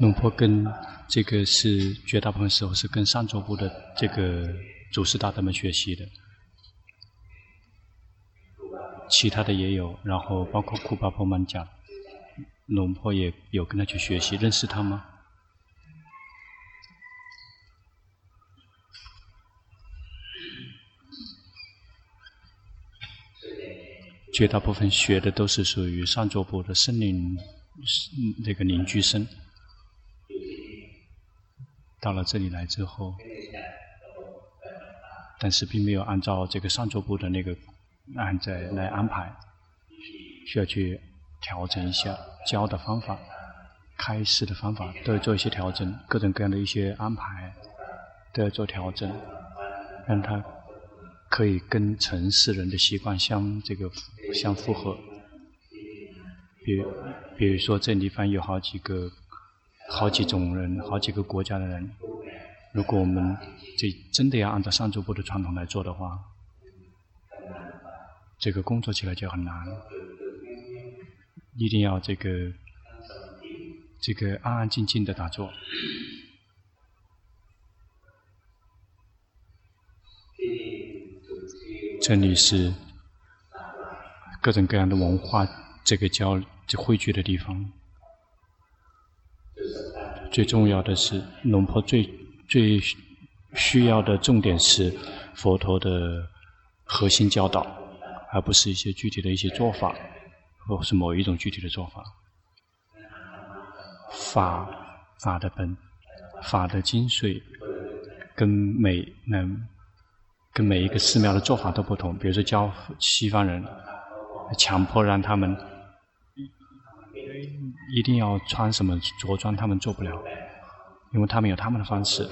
龙婆跟这个是绝大部分时候是跟上座部的这个祖师大德们学习的，其他的也有，然后包括库巴婆曼讲，龙婆也有跟他去学习，认识他吗？绝大部分学的都是属于上座部的森林，那个邻居生。到了这里来之后，但是并没有按照这个上座部的那个按在来安排，需要去调整一下教的方法、开示的方法，都要做一些调整，各种各样的一些安排都要做调整，让他。可以跟城市人的习惯相这个相符合，比比如说这地方有好几个好几种人，好几个国家的人，如果我们这真的要按照上座部的传统来做的话，这个工作起来就很难，一定要这个这个安安静静的打坐。这里是各种各样的文化，这个交汇聚的地方。最重要的是，龙婆最最需要的重点是佛陀的核心教导，而不是一些具体的一些做法，或是某一种具体的做法。法法的本，法的精髓，跟每能。跟每一个寺庙的做法都不同，比如说教西方人，强迫让他们一定要穿什么着装，他们做不了，因为他们有他们的方式，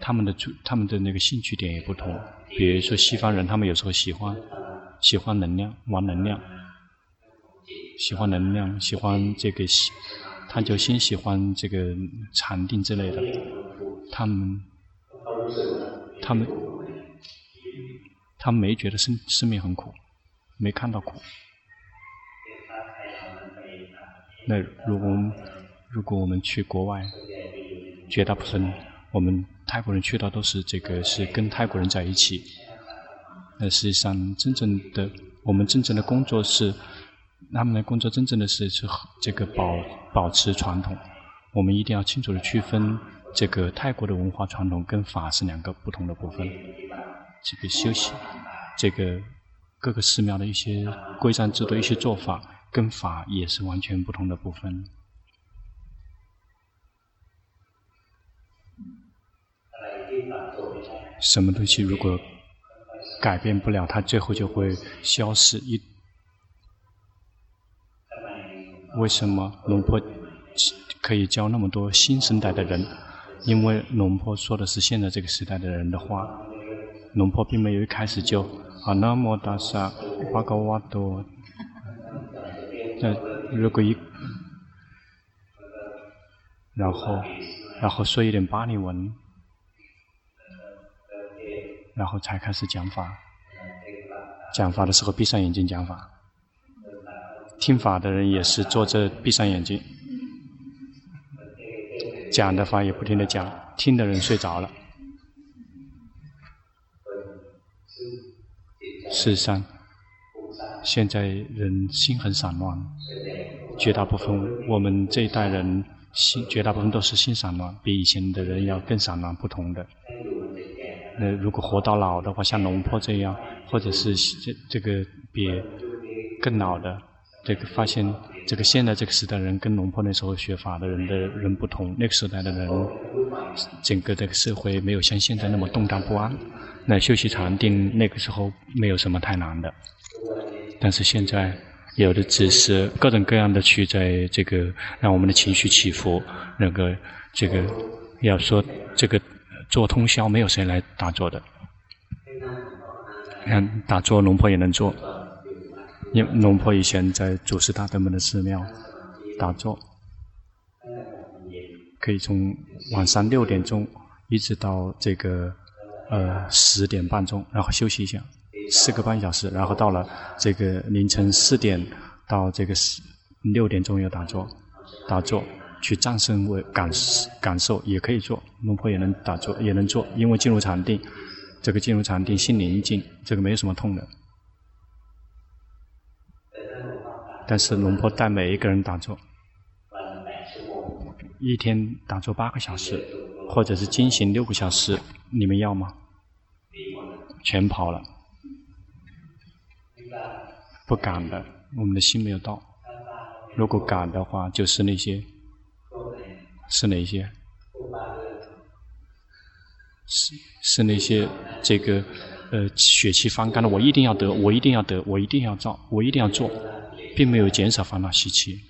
他们的他们的那个兴趣点也不同。比如说西方人，他们有时候喜欢喜欢能量，玩能量，喜欢能量，喜欢这个喜，他就先喜欢这个禅定之类的，他们他们。他们没觉得生生命很苦，没看到苦。那如果如果我们去国外，绝大部分我们泰国人去到都是这个是跟泰国人在一起。那实际上真正的我们真正的工作是，他们的工作真正的是是这个保保持传统。我们一定要清楚的区分这个泰国的文化传统跟法是两个不同的部分。这个修行，这个各个寺庙的一些规章制度、一些做法，跟法也是完全不同的部分。什么东西如果改变不了，它最后就会消失。一为什么龙婆可以教那么多新生代的人？因为龙婆说的是现在这个时代的人的话。龙婆并没有一开始就啊那么大声，巴高瓦多。那如果一，然后然后说一点巴利文，然后才开始讲法。讲法的时候闭上眼睛讲法。听法的人也是坐着闭上眼睛，讲的话也不停的讲，听的人睡着了。事实上，现在人心很散乱，绝大部分我们这一代人心绝大部分都是心散乱，比以前的人要更散乱不同的。那如果活到老的话，像龙婆这样，或者是这这个比更老的，这个发现这个现在这个时代人跟龙婆那时候学法的人的人不同，那个时代的人，整个这个社会没有像现在那么动荡不安。那休息禅定那个时候没有什么太难的，但是现在有的只是各种各样的去在这个让我们的情绪起伏，那个这个要说这个做通宵没有谁来打坐的，看打坐龙婆也能做，因为龙婆以前在祖师大德们的寺庙打坐，可以从晚上六点钟一直到这个。呃，十点半钟，然后休息一下，四个半小时，然后到了这个凌晨四点到这个六点钟有打坐，打坐，去战胜为感感受，也可以做。龙婆也能打坐，也能做，因为进入禅定，这个进入禅定心宁静，这个没有什么痛的。但是龙婆带每一个人打坐，一天打坐八个小时，或者是经行六个小时，你们要吗？全跑了，不敢的，我们的心没有到。如果敢的话，就是那些，是哪些？是是那些这个呃血气方刚的，我一定要得，我一定要得，我一定要造，我一定要做。并没有减少烦恼习气，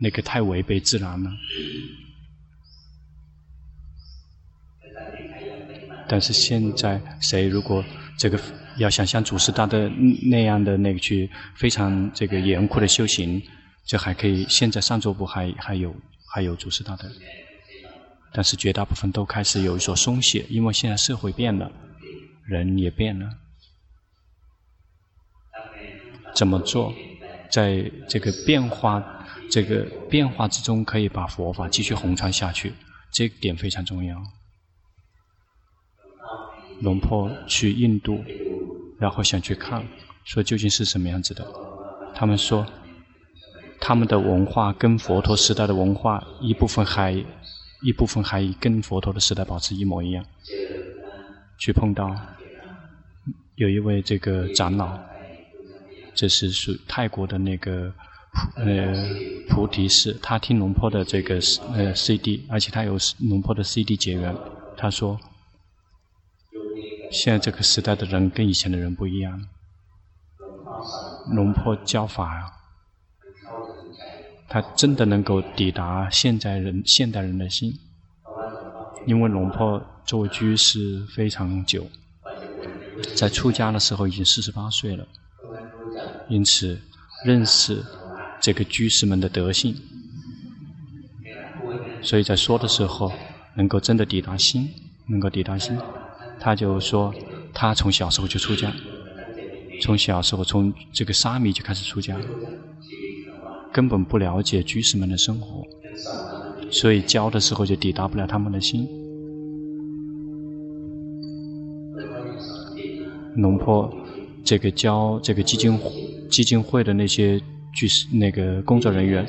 那个太违背自然了。但是现在，谁如果这个要想像祖师大德那样的那个去非常这个严酷的修行，这还可以。现在上座部还还有还有祖师大德，但是绝大部分都开始有所松懈，因为现在社会变了，人也变了。怎么做，在这个变化、这个变化之中，可以把佛法继续弘传下去？这点非常重要。龙婆去印度，然后想去看，说究竟是什么样子的？他们说，他们的文化跟佛陀时代的文化一部分还一部分还跟佛陀的时代保持一模一样。去碰到有一位这个长老。这是属泰国的那个呃菩提寺，他听龙婆的这个呃 CD，而且他有龙婆的 CD 结缘。他说，现在这个时代的人跟以前的人不一样。龙婆教法啊，他真的能够抵达现在人现代人的心，因为龙婆作为居士非常久，在出家的时候已经四十八岁了。因此，认识这个居士们的德性，所以在说的时候，能够真的抵达心，能够抵达心。他就说，他从小时候就出家，从小时候从这个沙弥就开始出家，根本不了解居士们的生活，所以教的时候就抵达不了他们的心。龙坡这个教这个基金。基金会的那些居士那个工作人员，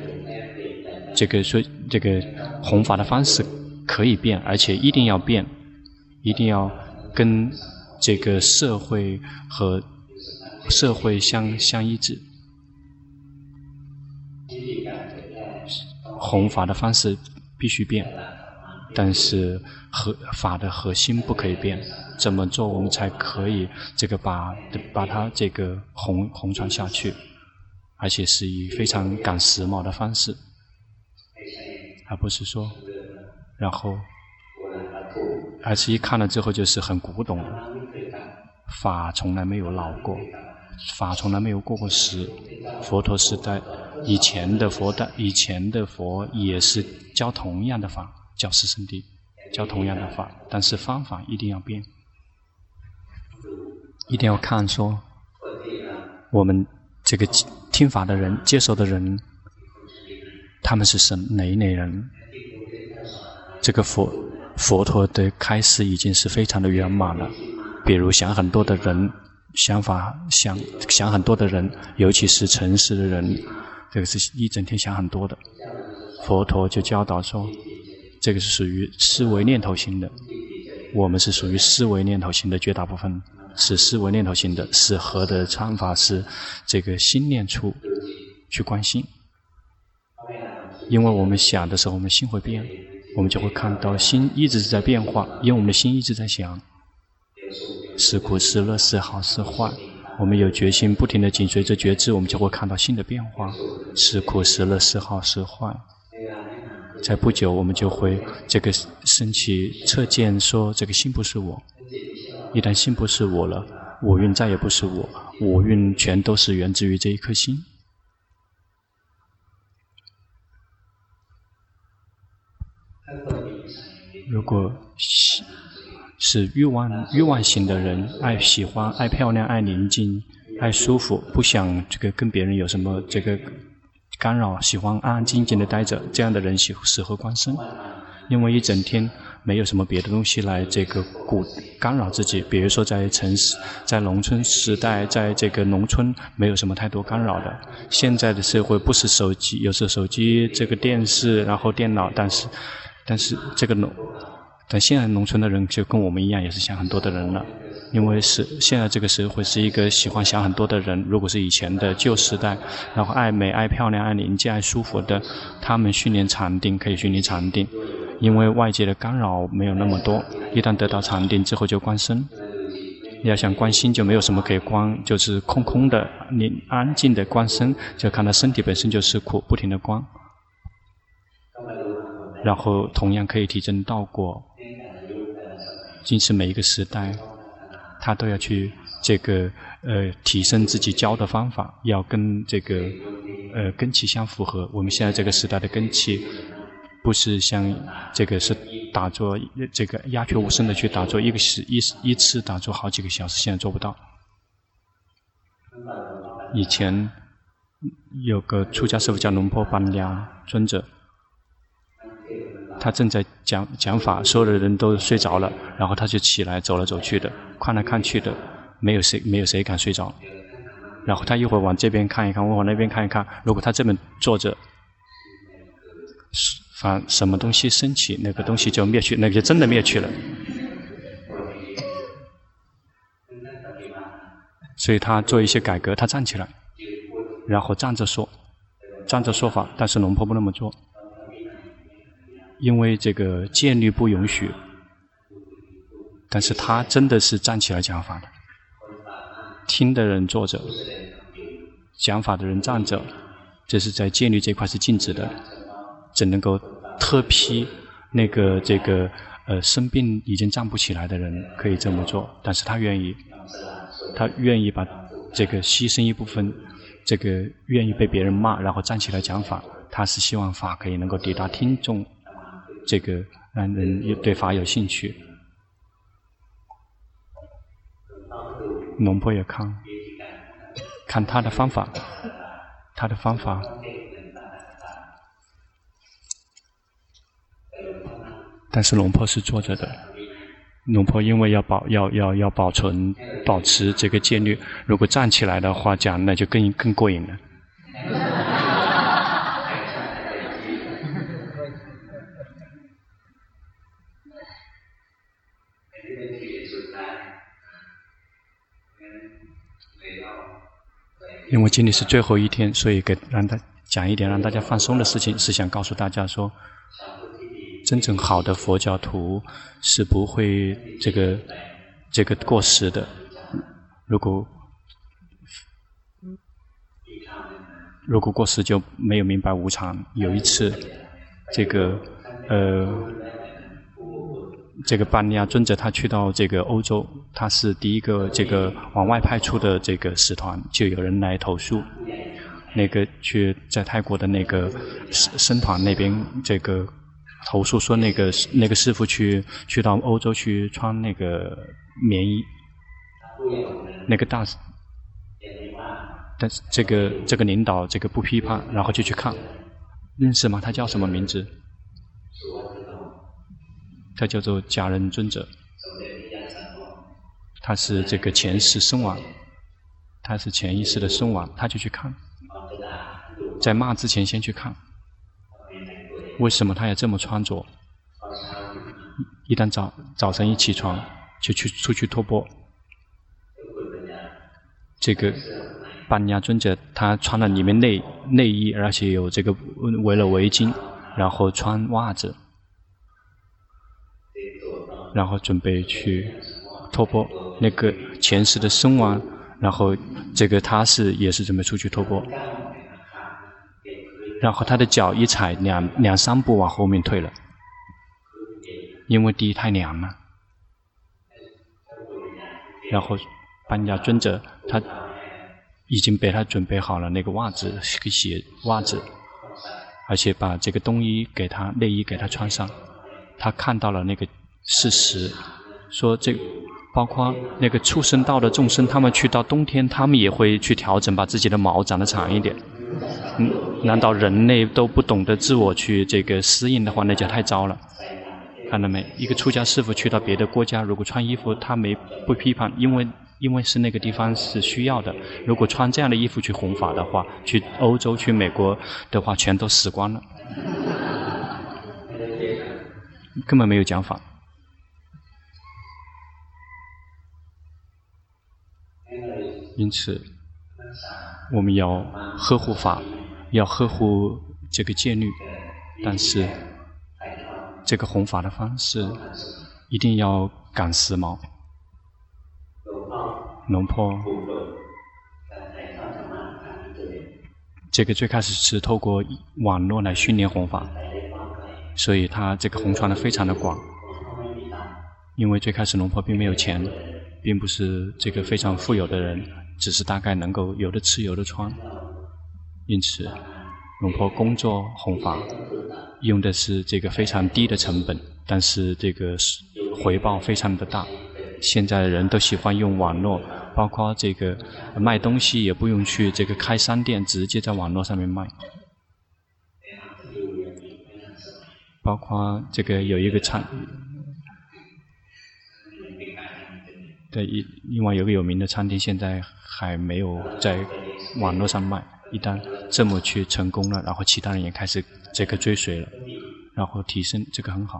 这个说这个弘法的方式可以变，而且一定要变，一定要跟这个社会和社会相相一致。弘法的方式必须变，但是核法的核心不可以变。怎么做，我们才可以这个把把它这个弘弘传下去，而且是以非常赶时髦的方式，而不是说，然后，而是一看了之后就是很古董，法从来没有老过，法从来没有过过时，佛陀时代以前的佛的以前的佛也是教同样的法，教四圣谛，教同样的法，但是方法一定要变。一定要看说，我们这个听法的人、接受的人，他们是什哪一类人？这个佛佛陀的开示已经是非常的圆满了。比如想很多的人，想法想想很多的人，尤其是诚实的人，这个是一整天想很多的。佛陀就教导说，这个是属于思维念头型的。我们是属于思维念头型的绝大部分。是思维念头型的，适合的唱法是这个心念处去关心，因为我们想的时候，我们心会变，我们就会看到心一直是在变化，因为我们的心一直在想，是苦是乐是好是坏，我们有决心不停地紧随着觉知，我们就会看到心的变化，是苦是乐是好是坏，在不久我们就会这个升起测见说这个心不是我。一旦心不是我了，我运再也不是我，我运全都是源自于这一颗心。如果是是欲望欲望型的人，爱喜欢、爱漂亮、爱宁静、爱舒服，不想这个跟别人有什么这个干扰，喜欢安安静静的待着，这样的人喜适合观身，因为一整天没有什么别的东西来这个鼓干扰自己。比如说在城市、在农村时代，在这个农村没有什么太多干扰的。现在的社会不是手机，有时候手机、这个电视，然后电脑，但是但是这个农，但现在农村的人就跟我们一样，也是想很多的人了。因为是现在这个社会是一个喜欢想很多的人。如果是以前的旧时代，然后爱美、爱漂亮、爱宁静、爱舒服的，他们训练禅定可以训练禅定，因为外界的干扰没有那么多。一旦得到禅定之后就观身。你要想观心就没有什么可以观，就是空空的。你安静的观身，就看到身体本身就是苦，不停的观。然后同样可以提升道果。今时每一个时代。他都要去这个呃提升自己教的方法，要跟这个呃根器相符合。我们现在这个时代的根器，不是像这个是打坐这个鸦雀无声的去打坐，一个时一一次打坐好几个小时，现在做不到。以前有个出家师父叫龙婆班亚尊者。他正在讲讲法，所有的人都睡着了，然后他就起来走来走去的，看来看去的，没有谁没有谁敢睡着。然后他一会儿往这边看一看，我往那边看一看。如果他这边坐着，反什么东西升起，那个东西就灭去，那个就真的灭去了。所以他做一些改革，他站起来，然后站着说，站着说法，但是龙婆不那么做。因为这个戒律不允许，但是他真的是站起来讲法的。听的人坐着，讲法的人站着，这是在戒律这块是禁止的，只能够特批那个这个呃生病已经站不起来的人可以这么做，但是他愿意，他愿意把这个牺牲一部分，这个愿意被别人骂，然后站起来讲法，他是希望法可以能够抵达听众。这个让人也对法有兴趣，龙婆也看，看他的方法，他的方法，但是龙婆是坐着的，龙婆因为要保要要要保存保持这个戒律，如果站起来的话讲，那就更更过瘾了。因为今天是最后一天，所以给让他讲一点让大家放松的事情，是想告诉大家说，真正好的佛教徒是不会这个这个过时的。如果如果过时就没有明白无常。有一次，这个呃。这个班尼亚尊者他去到这个欧洲，他是第一个这个往外派出的这个使团，就有人来投诉，那个去在泰国的那个僧僧团那边这个投诉说那个那个师傅去去到欧洲去穿那个棉衣，那个大，但是这个这个领导这个不批判，然后就去看，认识吗？他叫什么名字？他叫做假人尊者，他是这个前世生亡，他是前一世的生亡，他就去看，在骂之前先去看，为什么他要这么穿着？一旦早早晨一起床就去出去托钵，这个班亚尊者他穿了里面内内衣，而且有这个围了围巾，然后穿袜子。然后准备去托钵，那个前世的僧王，然后这个他是也是准备出去托钵，然后他的脚一踩两两三步往后面退了，因为地太凉了。然后班加尊者他已经被他准备好了那个袜子、鞋、袜子，而且把这个冬衣给他、内衣给他穿上，他看到了那个。事实说，这包括那个畜生道的众生，他们去到冬天，他们也会去调整，把自己的毛长得长一点。嗯，难道人类都不懂得自我去这个适应的话，那就太糟了。看到没？一个出家师父去到别的国家，如果穿衣服，他没不批判，因为因为是那个地方是需要的。如果穿这样的衣服去弘法的话，去欧洲、去美国的话，全都死光了，根本没有讲法。因此，我们要呵护法，要呵护这个戒律，但是。这个弘法的方式一定要赶时髦。龙坡，这个最开始是透过网络来训练弘法，所以他这个弘传的非常的广。因为最开始龙坡并没有钱，并不是这个非常富有的人，只是大概能够有的吃有的穿，因此龙婆工作弘法。用的是这个非常低的成本，但是这个回报非常的大。现在的人都喜欢用网络，包括这个卖东西也不用去这个开商店，直接在网络上面卖。包括这个有一个餐，对，一另外有个有名的餐厅，现在还没有在网络上卖。一旦这么去成功了，然后其他人也开始这个追随了，然后提升，这个很好。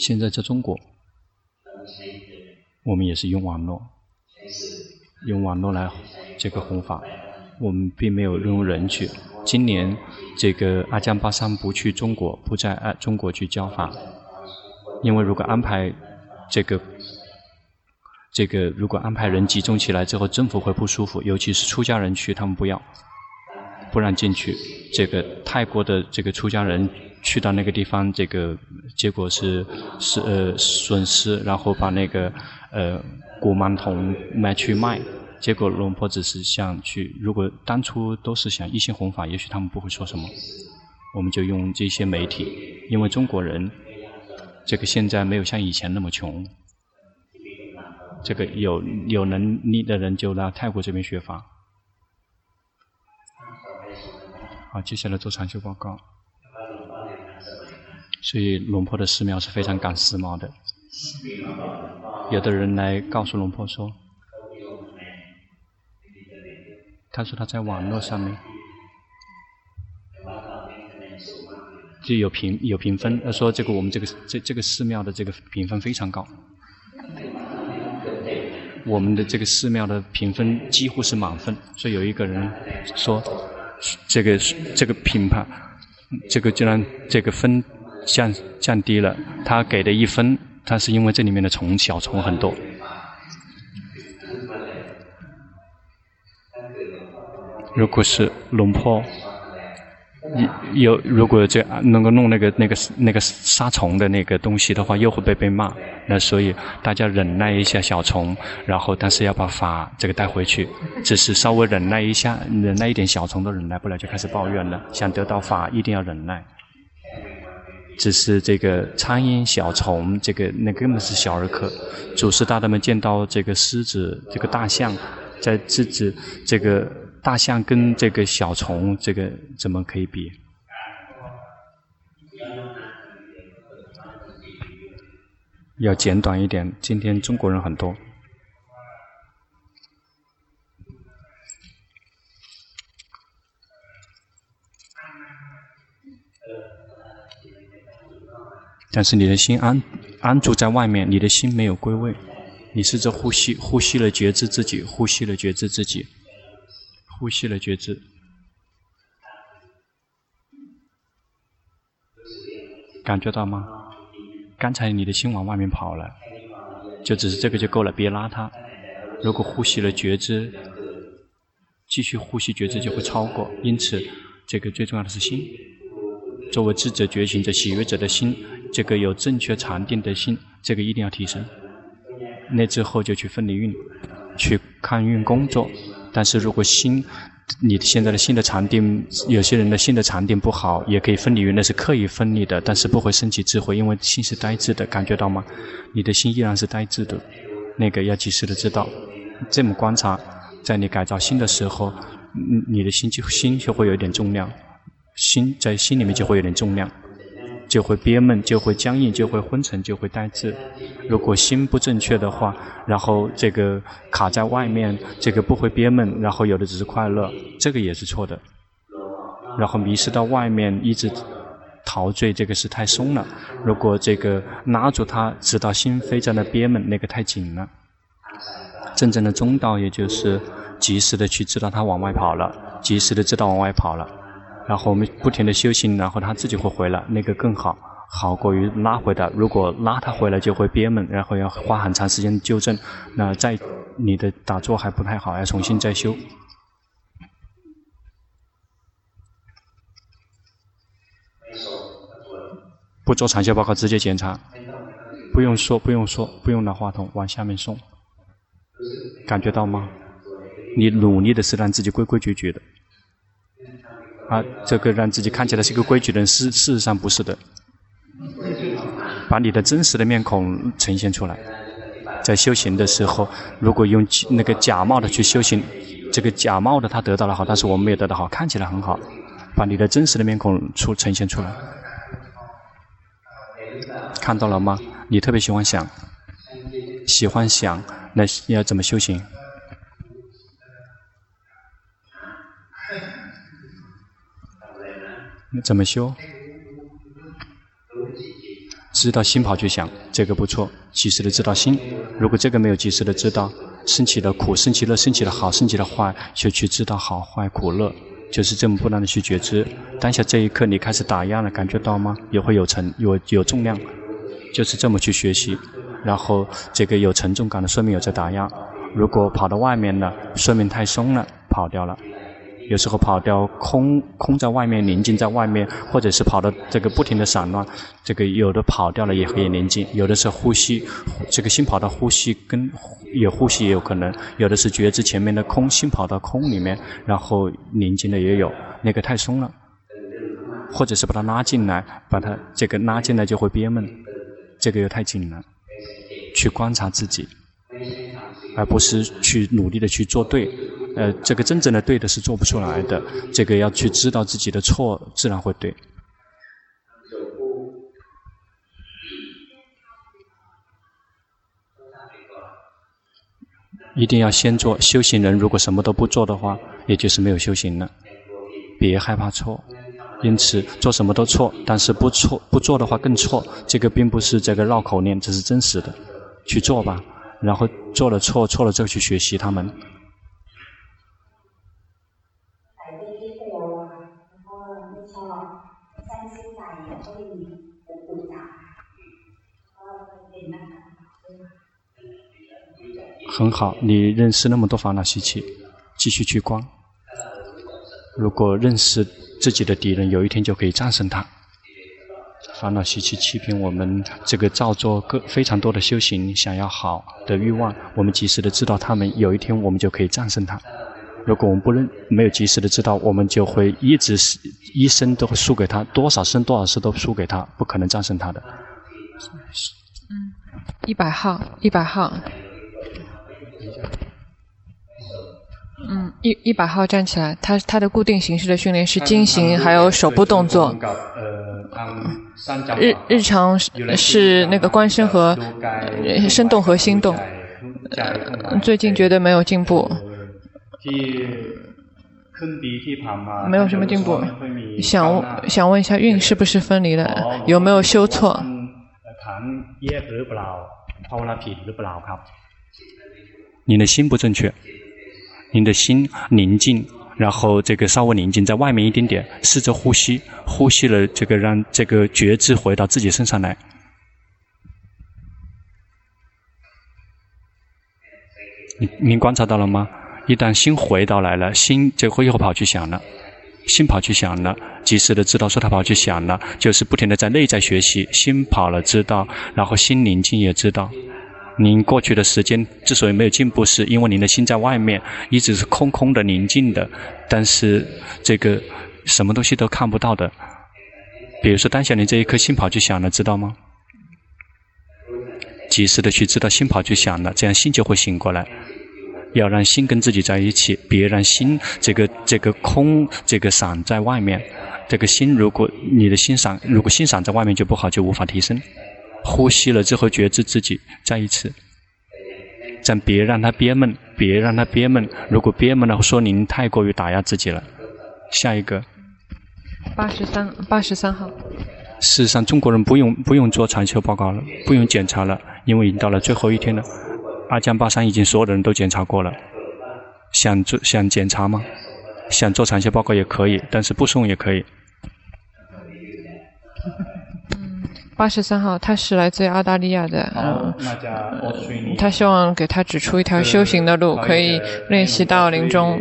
现在在中国，我们也是用网络，用网络来这个弘法，我们并没有用人去。今年这个阿江巴桑不去中国，不在中国去教法，因为如果安排这个。这个如果安排人集中起来之后，政府会不舒服，尤其是出家人去，他们不要，不让进去。这个泰国的这个出家人去到那个地方，这个结果是是呃损失，然后把那个呃古曼童卖去卖。结果龙婆只是想去，如果当初都是想一心弘法，也许他们不会说什么。我们就用这些媒体，因为中国人这个现在没有像以前那么穷。这个有有能力的人就到泰国这边学法。好，接下来做长修报告。所以龙坡的寺庙是非常赶时髦的。有的人来告诉龙坡说，他说他在网络上面就有评有评分，他说这个我们这个这这个寺庙的这个评分非常高。我们的这个寺庙的评分几乎是满分，所以有一个人说，这个这个品牌，这个就让这个分降降低了。他给的一分，他是因为这里面的虫小虫很多。如果是龙坡。有，如果这能够弄那个那个那个杀虫的那个东西的话，又会被被骂。那所以大家忍耐一下小虫，然后但是要把法这个带回去。只是稍微忍耐一下，忍耐一点小虫都忍耐不了，就开始抱怨了。想得到法，一定要忍耐。只是这个苍蝇、小虫，这个那根本是小儿科。祖师大德们见到这个狮子、这个大象，在制止这个。大象跟这个小虫，这个怎么可以比？要简短一点。今天中国人很多，但是你的心安安住在外面，你的心没有归位。你试着呼吸，呼吸了觉知自己，呼吸了觉知自己。呼吸了觉知，感觉到吗？刚才你的心往外面跑了，就只是这个就够了，别拉它。如果呼吸了觉知，继续呼吸觉知就会超过。因此，这个最重要的是心。作为智者、觉醒者、喜悦者的心，这个有正确禅定的心，这个一定要提升。那之后就去分离运，去看运工作。但是如果心，你现在的心的禅定，有些人的心的禅定不好，也可以分离于那是刻意分离的，但是不会升起智慧，因为心是呆滞的，感觉到吗？你的心依然是呆滞的，那个要及时的知道。这么观察，在你改造心的时候，你的心就心就会有点重量，心在心里面就会有点重量，就会憋闷，就会僵硬，就会昏沉，就会呆滞。如果心不正确的话，然后这个卡在外面，这个不会憋闷，然后有的只是快乐，这个也是错的。然后迷失到外面，一直陶醉，这个是太松了。如果这个拉住它，直到心扉在那憋闷，那个太紧了。真正的中道，也就是及时的去知道它往外跑了，及时的知道往外跑了。然后我们不停的修行，然后它自己会回来，那个更好，好过于拉回来。如果拉它回来就会憋闷，然后要花很长时间纠正。那在你的打坐还不太好，要重新再修。不做长修报告，直接检查，不用说，不用说，不用拿话筒往下面送，感觉到吗？你努力的是让自己规规矩矩的，啊，这个让自己看起来是一个规矩的人，事事实上不是的。把你的真实的面孔呈现出来，在修行的时候，如果用那个假冒的去修行，这个假冒的他得到了好，但是我们没有得到好，看起来很好，把你的真实的面孔出呈现出来。看到了吗？你特别喜欢想，喜欢想，那要怎么修行？怎么修？知道心跑去想，这个不错。及时的知道心，如果这个没有及时的知道，升起的苦，升起了，升起的好，升起的坏，就去知道好坏苦乐，就是这么不断的去觉知。当下这一刻，你开始打压了，感觉到吗？也会有沉，有有重量。就是这么去学习，然后这个有沉重感的，说明有在打压。如果跑到外面了，说明太松了，跑掉了。有时候跑掉空空在外面，宁静在外面，或者是跑的这个不停的散乱，这个有的跑掉了也可以宁静，有的是呼吸，这个心跑到呼吸跟有呼吸也有可能，有的是觉知前面的空，心跑到空里面，然后宁静的也有，那个太松了，或者是把它拉进来，把它这个拉进来就会憋闷。这个又太紧了，去观察自己，而不是去努力的去做对。呃，这个真正的对的是做不出来的。这个要去知道自己的错，自然会对。一定要先做。修行人如果什么都不做的话，也就是没有修行了。别害怕错。因此，做什么都错，但是不错不做的话更错。这个并不是这个绕口令，这是真实的。去做吧，然后做了错，错了之后去学习他们。很好，你认识那么多烦恼习气，继续去观。如果认识。自己的敌人有一天就可以战胜他。烦恼习气欺骗我们，这个造作各非常多的修行，想要好的欲望，我们及时的知道他们，有一天我们就可以战胜他。如果我们不认，没有及时的知道，我们就会一直一生都会输给他，多少生多少世都输给他，不可能战胜他的。嗯，一百号，一百号。嗯，一一百号站起来，他他的固定形式的训练是经行，还有手部动作。日日常是那个观身和身动和心动。最近觉得没有进步，没有什么进步。想想问一下，运是不是分离了？有没有修错？你的心不正确。您的心宁静，然后这个稍微宁静，在外面一点点，试着呼吸，呼吸了这个让这个觉知回到自己身上来。您您观察到了吗？一旦心回到来了，心就会又跑去想了，心跑去想了，及时的知道说他跑去想了，就是不停的在内在学习，心跑了知道，然后心宁静也知道。您过去的时间之所以没有进步，是因为您的心在外面，一直是空空的、宁静的，但是这个什么东西都看不到的。比如说，当下你这一颗心跑去想了，知道吗？及时的去知道心跑去想了，这样心就会醒过来。要让心跟自己在一起，别让心这个这个空这个散在外面。这个心如果你的心散，如果心散在外面就不好，就无法提升。呼吸了之后觉知自己，再一次，咱别让他憋闷，别让他憋闷。如果憋闷了，说您太过于打压自己了。下一个，八十三八十三号。事实上，中国人不用不用做禅修报告了，不用检查了，因为已经到了最后一天了。阿江巴山已经所有的人都检查过了，想做想检查吗？想做禅修报告也可以，但是不送也可以。嗯，八十三号，他是来自于澳大利亚的，嗯，他希望给他指出一条修行的路，可以练习到临终。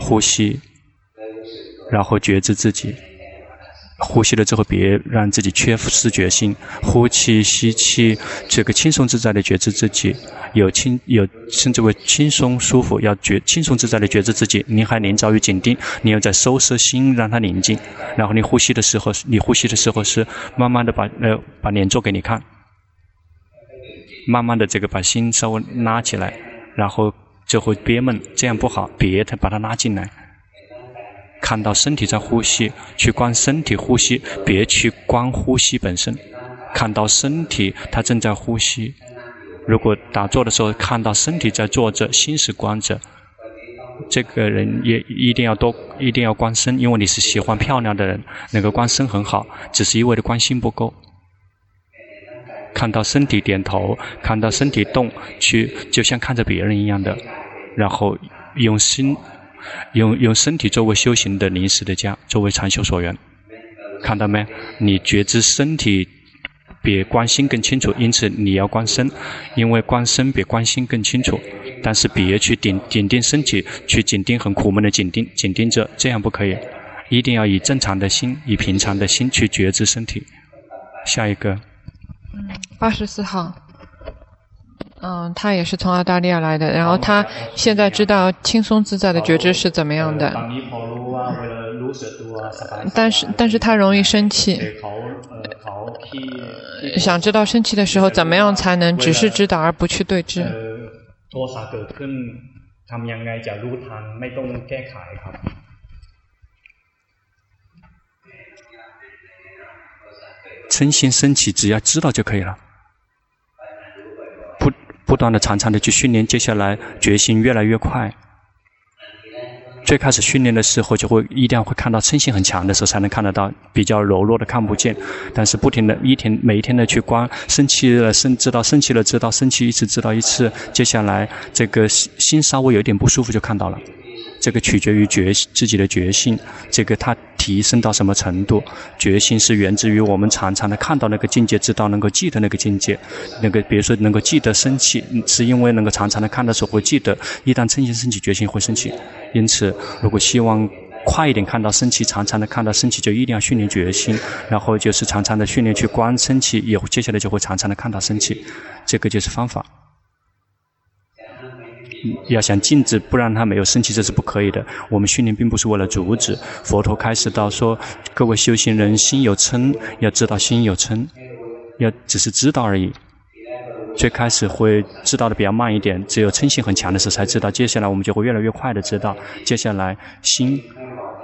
呼吸，然后觉知自己。呼吸了之后，别让自己缺失觉性。呼气、吸气，这个轻松自在的觉知自己，有轻有称之为轻松舒服，要觉轻松自在的觉知自己。你还临着于紧盯，你要在收摄心，让它宁静。然后你呼吸的时候，你呼吸的时候是慢慢的把呃把脸做给你看，慢慢的这个把心稍微拉起来，然后就会憋闷，这样不好，别它把它拉进来。看到身体在呼吸，去观身体呼吸，别去观呼吸本身。看到身体，它正在呼吸。如果打坐的时候看到身体在坐着，心是观着，这个人也一定要多，一定要观身，因为你是喜欢漂亮的人，那个观身很好，只是一味的观心不够。看到身体点头，看到身体动，去就像看着别人一样的，然后用心。用用身体作为修行的临时的家，作为禅修所缘，看到没？你觉知身体比观心更清楚，因此你要观身，因为观身比观心更清楚。但是别去紧紧盯身体，去紧盯很苦闷的紧盯紧盯着，这样不可以。一定要以正常的心，以平常的心去觉知身体。下一个，嗯，八十四号。嗯，他也是从澳大利亚来的，然后他现在知道轻松自在的觉知是怎么样的。但是，但是他容易生气。想知道生气的时候怎么样才能只是知道而不去对治？嗔心升起，只要知道就可以了。不断的、常常的去训练，接下来决心越来越快。最开始训练的时候，就会一定要会看到身心很强的时候，才能看得到比较柔弱的看不见。但是不停的一天每一天的去观，生气了生知道生气了知道生气一次知道一次，接下来这个心稍微有点不舒服就看到了。这个取决于觉自己的觉性，这个它提升到什么程度？觉性是源自于我们常常的看到那个境界，知道能够记得那个境界。那个比如说能够记得生气，是因为能够常常的看的时候会记得。一旦真心升起，觉性会升起。因此，如果希望快一点看到生气，常常的看到生气，就一定要训练决心，然后就是常常的训练去观生气，也接下来就会常常的看到生气。这个就是方法。要想禁止，不让他没有生气，这是不可以的。我们训练并不是为了阻止。佛陀开始到说，各位修行人心有嗔，要知道心有嗔，要只是知道而已。最开始会知道的比较慢一点，只有嗔心很强的时候才知道。接下来我们就会越来越快的知道。接下来心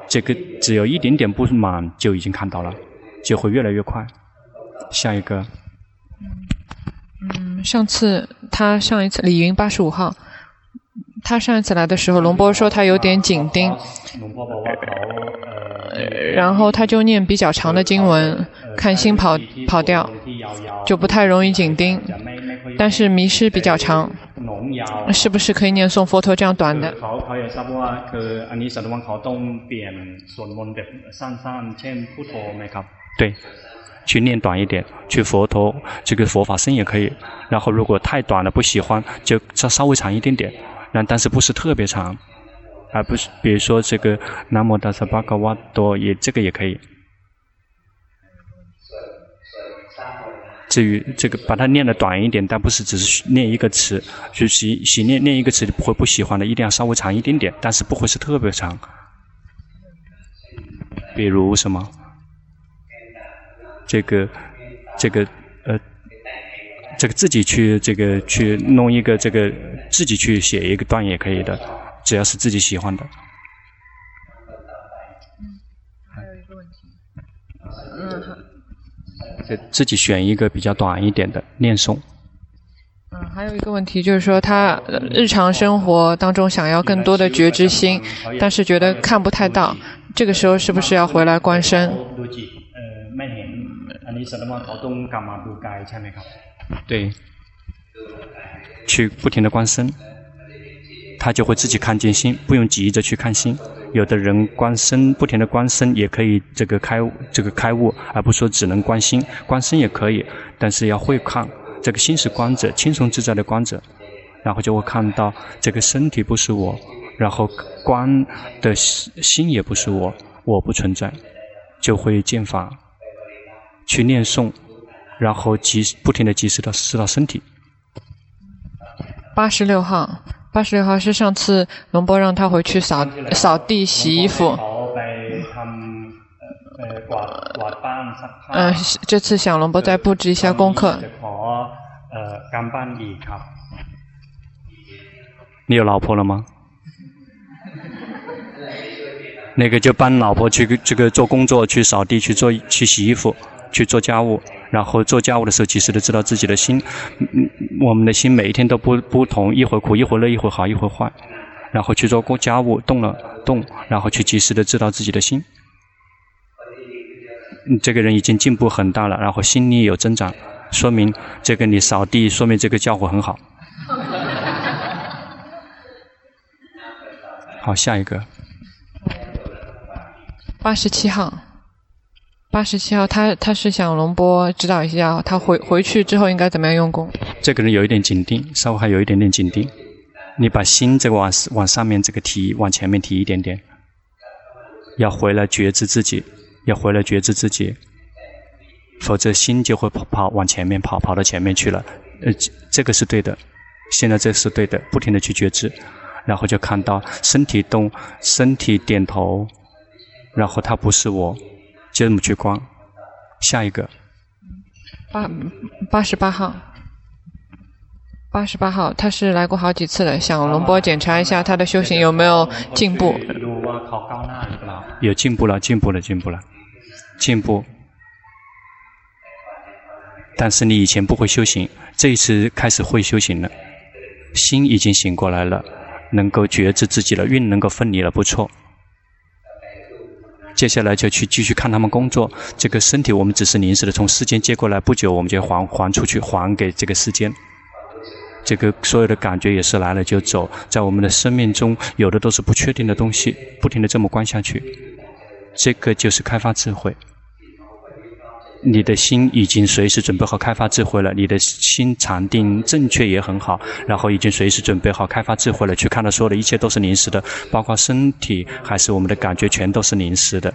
这个只有一点点不满就已经看到了，就会越来越快。下一个。嗯，上次他上一次李云八十五号。他上一次来的时候，龙波说他有点紧盯，然后他就念比较长的经文，看心跑跑掉，就不太容易紧盯，但是迷失比较长，是不是可以念诵佛陀这样短的？对，去念短一点，去佛陀这个佛法僧也可以，然后如果太短了不喜欢，就再稍微长一点点。但但是不是特别长，而不是比如说这个南无大萨巴嘎瓦多也这个也可以。至于这个，把它念得短一点，但不是只是念一个词，就喜喜念念一个词，不会不喜欢的，一定要稍微长一点点，但是不会是特别长。比如什么？这个，这个，呃，这个自己去这个去弄一个这个，自己去写一个段也可以的，只要是自己喜欢的。嗯，还有一个问题。嗯，好。自己选一个比较短一点的念诵。嗯，还有一个问题就是说，他日常生活当中想要更多的觉知心，但是觉得看不太到，这个时候是不是要回来观身？对，去不停的观身，他就会自己看见心，不用急着去看心。有的人观身，不停的观身也可以这个开这个开悟，而不说只能观心，观身也可以，但是要会看。这个心是观者，轻松自在的观者，然后就会看到这个身体不是我，然后观的心也不是我，我不存在，就会见法，去念诵，然后及不停的及时的知道身体。八十六号，八十六号是上次龙波让他回去扫扫地、洗衣服。嗯，这次想龙波再布置一下功课。你有老婆了吗？那个就帮老婆去这个做工作，去扫地，去做去洗衣服，去做家务。然后做家务的时候，及时的知道自己的心。嗯，我们的心每一天都不不同，一会儿苦，一会儿乐，一会儿好，一会儿坏。然后去做过家务，动了动，然后去及时的知道自己的心。这个人已经进步很大了，然后心力有增长，说明这个你扫地，说明这个教诲很好。好，下一个。八十七号，八十七号，他他是想龙波指导一下，他回回去之后应该怎么样用功？这个人有一点紧盯，稍微还有一点点紧盯。你把心这个往往上面这个提，往前面提一点点，要回来觉知自己。要回来觉知自己，否则心就会跑跑往前面跑，跑到前面去了。呃，这个是对的，现在这是对的，不停的去觉知，然后就看到身体动，身体点头，然后他不是我，就这么去观。下一个，八八十八号，八十八号，他是来过好几次了，想龙波检查一下他的修行有没有进步。有进步了，进步了，进步了。进步，但是你以前不会修行，这一次开始会修行了，心已经醒过来了，能够觉知自己了，运能够分离了，不错。接下来就去继续看他们工作。这个身体我们只是临时的，从世间接过来，不久我们就还还出去，还给这个世间。这个所有的感觉也是来了就走，在我们的生命中，有的都是不确定的东西，不停的这么观下去。这个就是开发智慧。你的心已经随时准备好开发智慧了，你的心禅定正确也很好，然后已经随时准备好开发智慧了。去看到所有的一切都是临时的，包括身体还是我们的感觉，全都是临时的。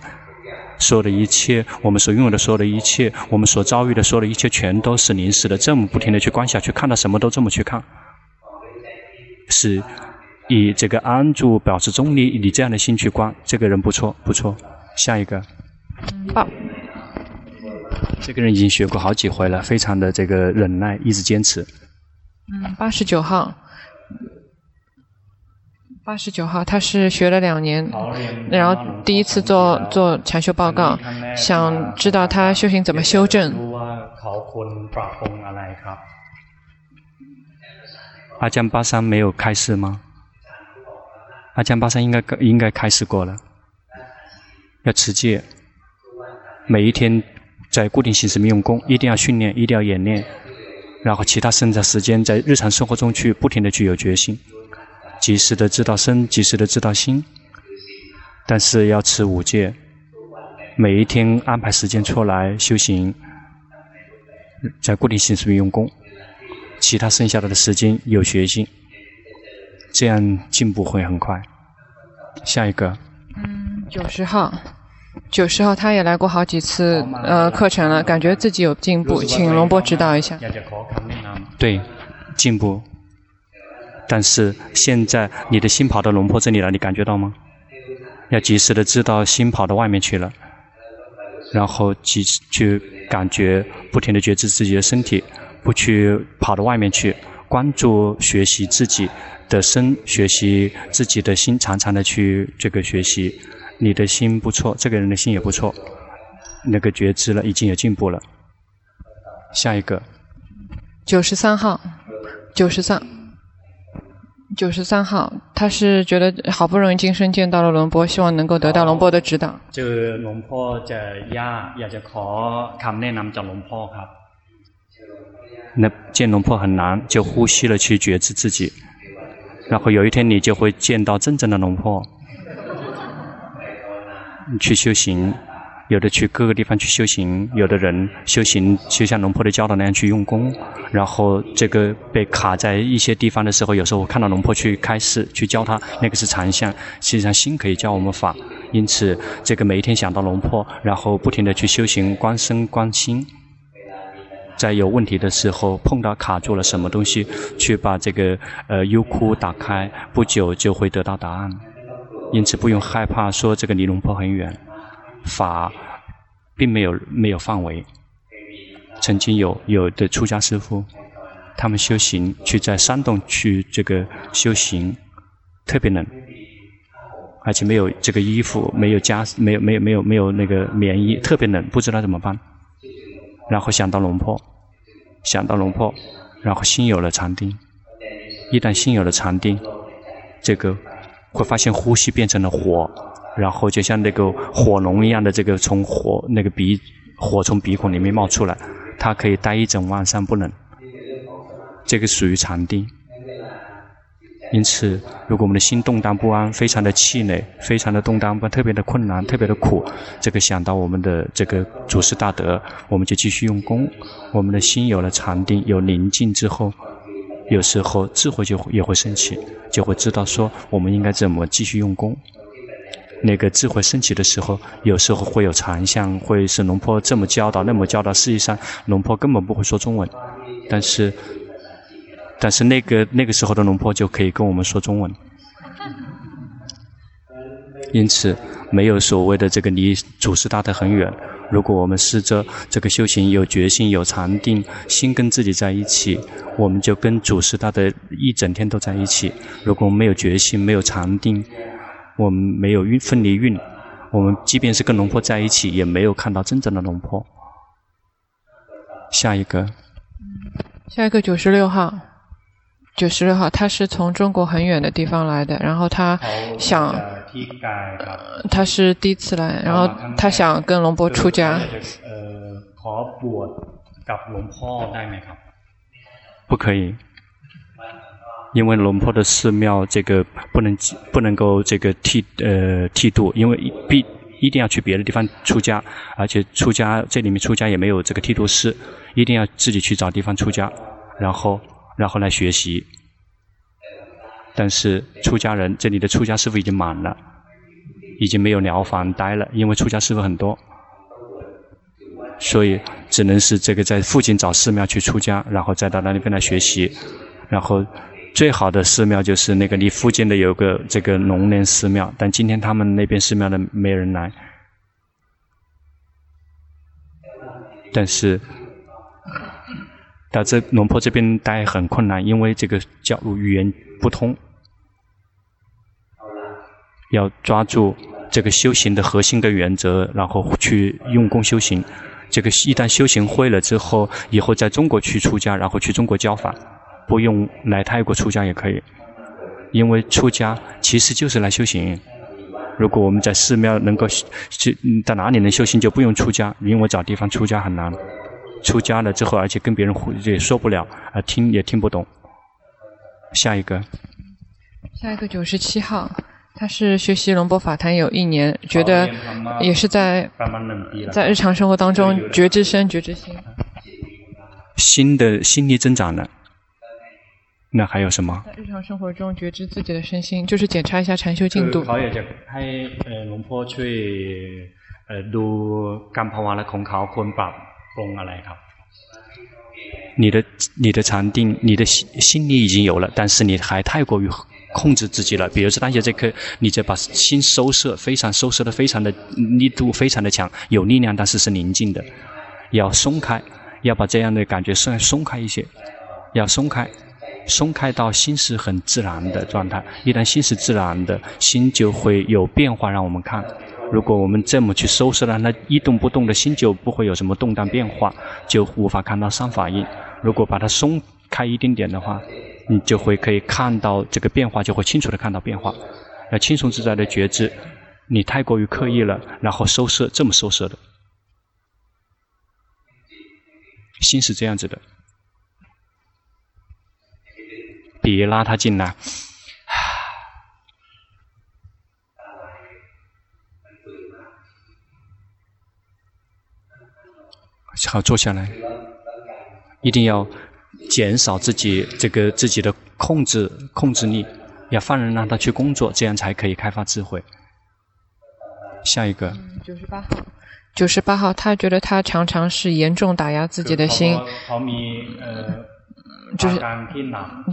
所有的一切，我们所拥有的所有的一切，我们所遭遇的所有的一切，全都是临时的。这么不停地去观下去，看到什么都这么去看，是以这个安住、保持中立，以这样的心去观，这个人不错，不错。下一个，好，这个人已经学过好几回了，非常的这个忍耐，一直坚持。嗯，八十九号，八十九号，他是学了两年，然后第一次做做禅修报告，想知道他修行怎么修正。阿江巴桑没有开示吗？阿江巴桑应该应该开示过了。要持戒，每一天在固定形式里面用功，一定要训练，一定要演练，然后其他剩下时间在日常生活中去不停的去有决心，及时的知道身，及时的知道心，但是要持五戒，每一天安排时间出来修行，在固定形式里面用功，其他剩下的的时间有学习，这样进步会很快。下一个。嗯，九十号，九十号他也来过好几次呃课程了，感觉自己有进步，请龙波指导一下。对，进步。但是现在你的心跑到龙波这里了，你感觉到吗？要及时的知道心跑到外面去了，然后及时去感觉，不停的觉知自己的身体，不去跑到外面去，关注学习自己的身，学习自己的心，常常的去这个学习。你的心不错，这个人的心也不错，那个觉知了，已经有进步了。下一个，九十三号，九十三。九十三号，他是觉得好不容易今生见到了龙波，希望能够得到龙波的指导。这龙波จะยากอยากจะขอคำแนะนำจาก龙波ครับ。那见龙波很难，就呼吸了去觉知自己，然后有一天你就会见到真正的龙波。 去修行。有的去各个地方去修行，有的人修行就像龙婆的教导那样去用功，然后这个被卡在一些地方的时候，有时候我看到龙婆去开示去教他，那个是禅相。实际上心可以教我们法，因此这个每一天想到龙婆，然后不停地去修行观身观心，在有问题的时候碰到卡住了什么东西，去把这个呃优酷打开，不久就会得到答案。因此不用害怕说这个离龙婆很远。法并没有没有范围。曾经有有的出家师父，他们修行去在山洞去这个修行，特别冷，而且没有这个衣服，没有家，没有没有没有没有那个棉衣，特别冷，不知道怎么办。然后想到龙婆，想到龙婆，然后心有了禅定。一旦心有了禅定，这个会发现呼吸变成了火。然后就像那个火龙一样的这个从火那个鼻火从鼻孔里面冒出来，它可以待一整晚上不冷。这个属于禅定。因此，如果我们的心动荡不安，非常的气馁，非常的动荡不安，特别的困难，特别的苦，这个想到我们的这个祖师大德，我们就继续用功。我们的心有了禅定，有宁静之后，有时候智慧就也会升起，就会知道说我们应该怎么继续用功。那个智慧升起的时候，有时候会有禅相，会是龙婆这么教导，那么教导。实际上，龙婆根本不会说中文，但是，但是那个那个时候的龙婆就可以跟我们说中文。因此，没有所谓的这个离祖师大德很远。如果我们试着这个修行有决心、有禅定，心跟自己在一起，我们就跟祖师大德一整天都在一起。如果我们没有决心、没有禅定，我们没有运分离运，我们即便是跟龙婆在一起，也没有看到真正的龙婆。下一个，下一个九十六号，九十六号，他是从中国很远的地方来的，然后他想，他是第一次来，然后他想跟龙波出家。不可以。因为龙坡的寺庙这个不能不能够这个剃呃剃度，因为必一定要去别的地方出家，而且出家这里面出家也没有这个剃度师，一定要自己去找地方出家，然后然后来学习。但是出家人这里的出家师父已经满了，已经没有寮房待了，因为出家师父很多，所以只能是这个在附近找寺庙去出家，然后再到那里边来学习，然后。最好的寺庙就是那个离附近的有个这个龙莲寺庙，但今天他们那边寺庙的没人来。但是到这龙坡这边待很困难，因为这个教语言不通，要抓住这个修行的核心的原则，然后去用功修行。这个一旦修行会了之后，以后在中国去出家，然后去中国教法。不用来泰国出家也可以，因为出家其实就是来修行。如果我们在寺庙能够去，到哪里能修行就不用出家，因为找地方出家很难。出家了之后，而且跟别人也说不了，啊，听也听不懂。下一个，下一个九十七号，他是学习龙波法坛有一年，觉得也是在在日常生活当中觉知身、觉知心，心的心力增长了。那还有什么？在日常生活中觉知自己的身心，就是检查一下禅修进度。佢也就ให้诶龙婆去 呃，ดูการภาวนาของเขาควรปรับ ปรุงอะไรครับ你的你的禅定，你的心心力已经有了，但是你还太过于控制自己了。比如说当下这刻，你就把心收摄，非常收摄的非常的力度非常的强，有力量，但是是宁静的。要松开，要把这样的感觉松松开一些，要松开，松开到心是很自然的状态。一旦心是自然的，心就会有变化让我们看。 如果我们这么去收拾，让它一动不动的心就不会有什么动荡变化，就无法看到三法印。如果把它松开一点点的话，你就会可以看到这个变化，就会清楚的看到变化。要轻松自在的觉知，你太过于刻意了，然后收拾这么收拾的，心是这样子的，别拉他进来。好，坐下来。一定要减少自己这个自己的控制控制力，要放任让他去工作，这样才可以开发智慧。下一个。九十八号，九十八号，他觉得他常常是严重打压自己的心，就是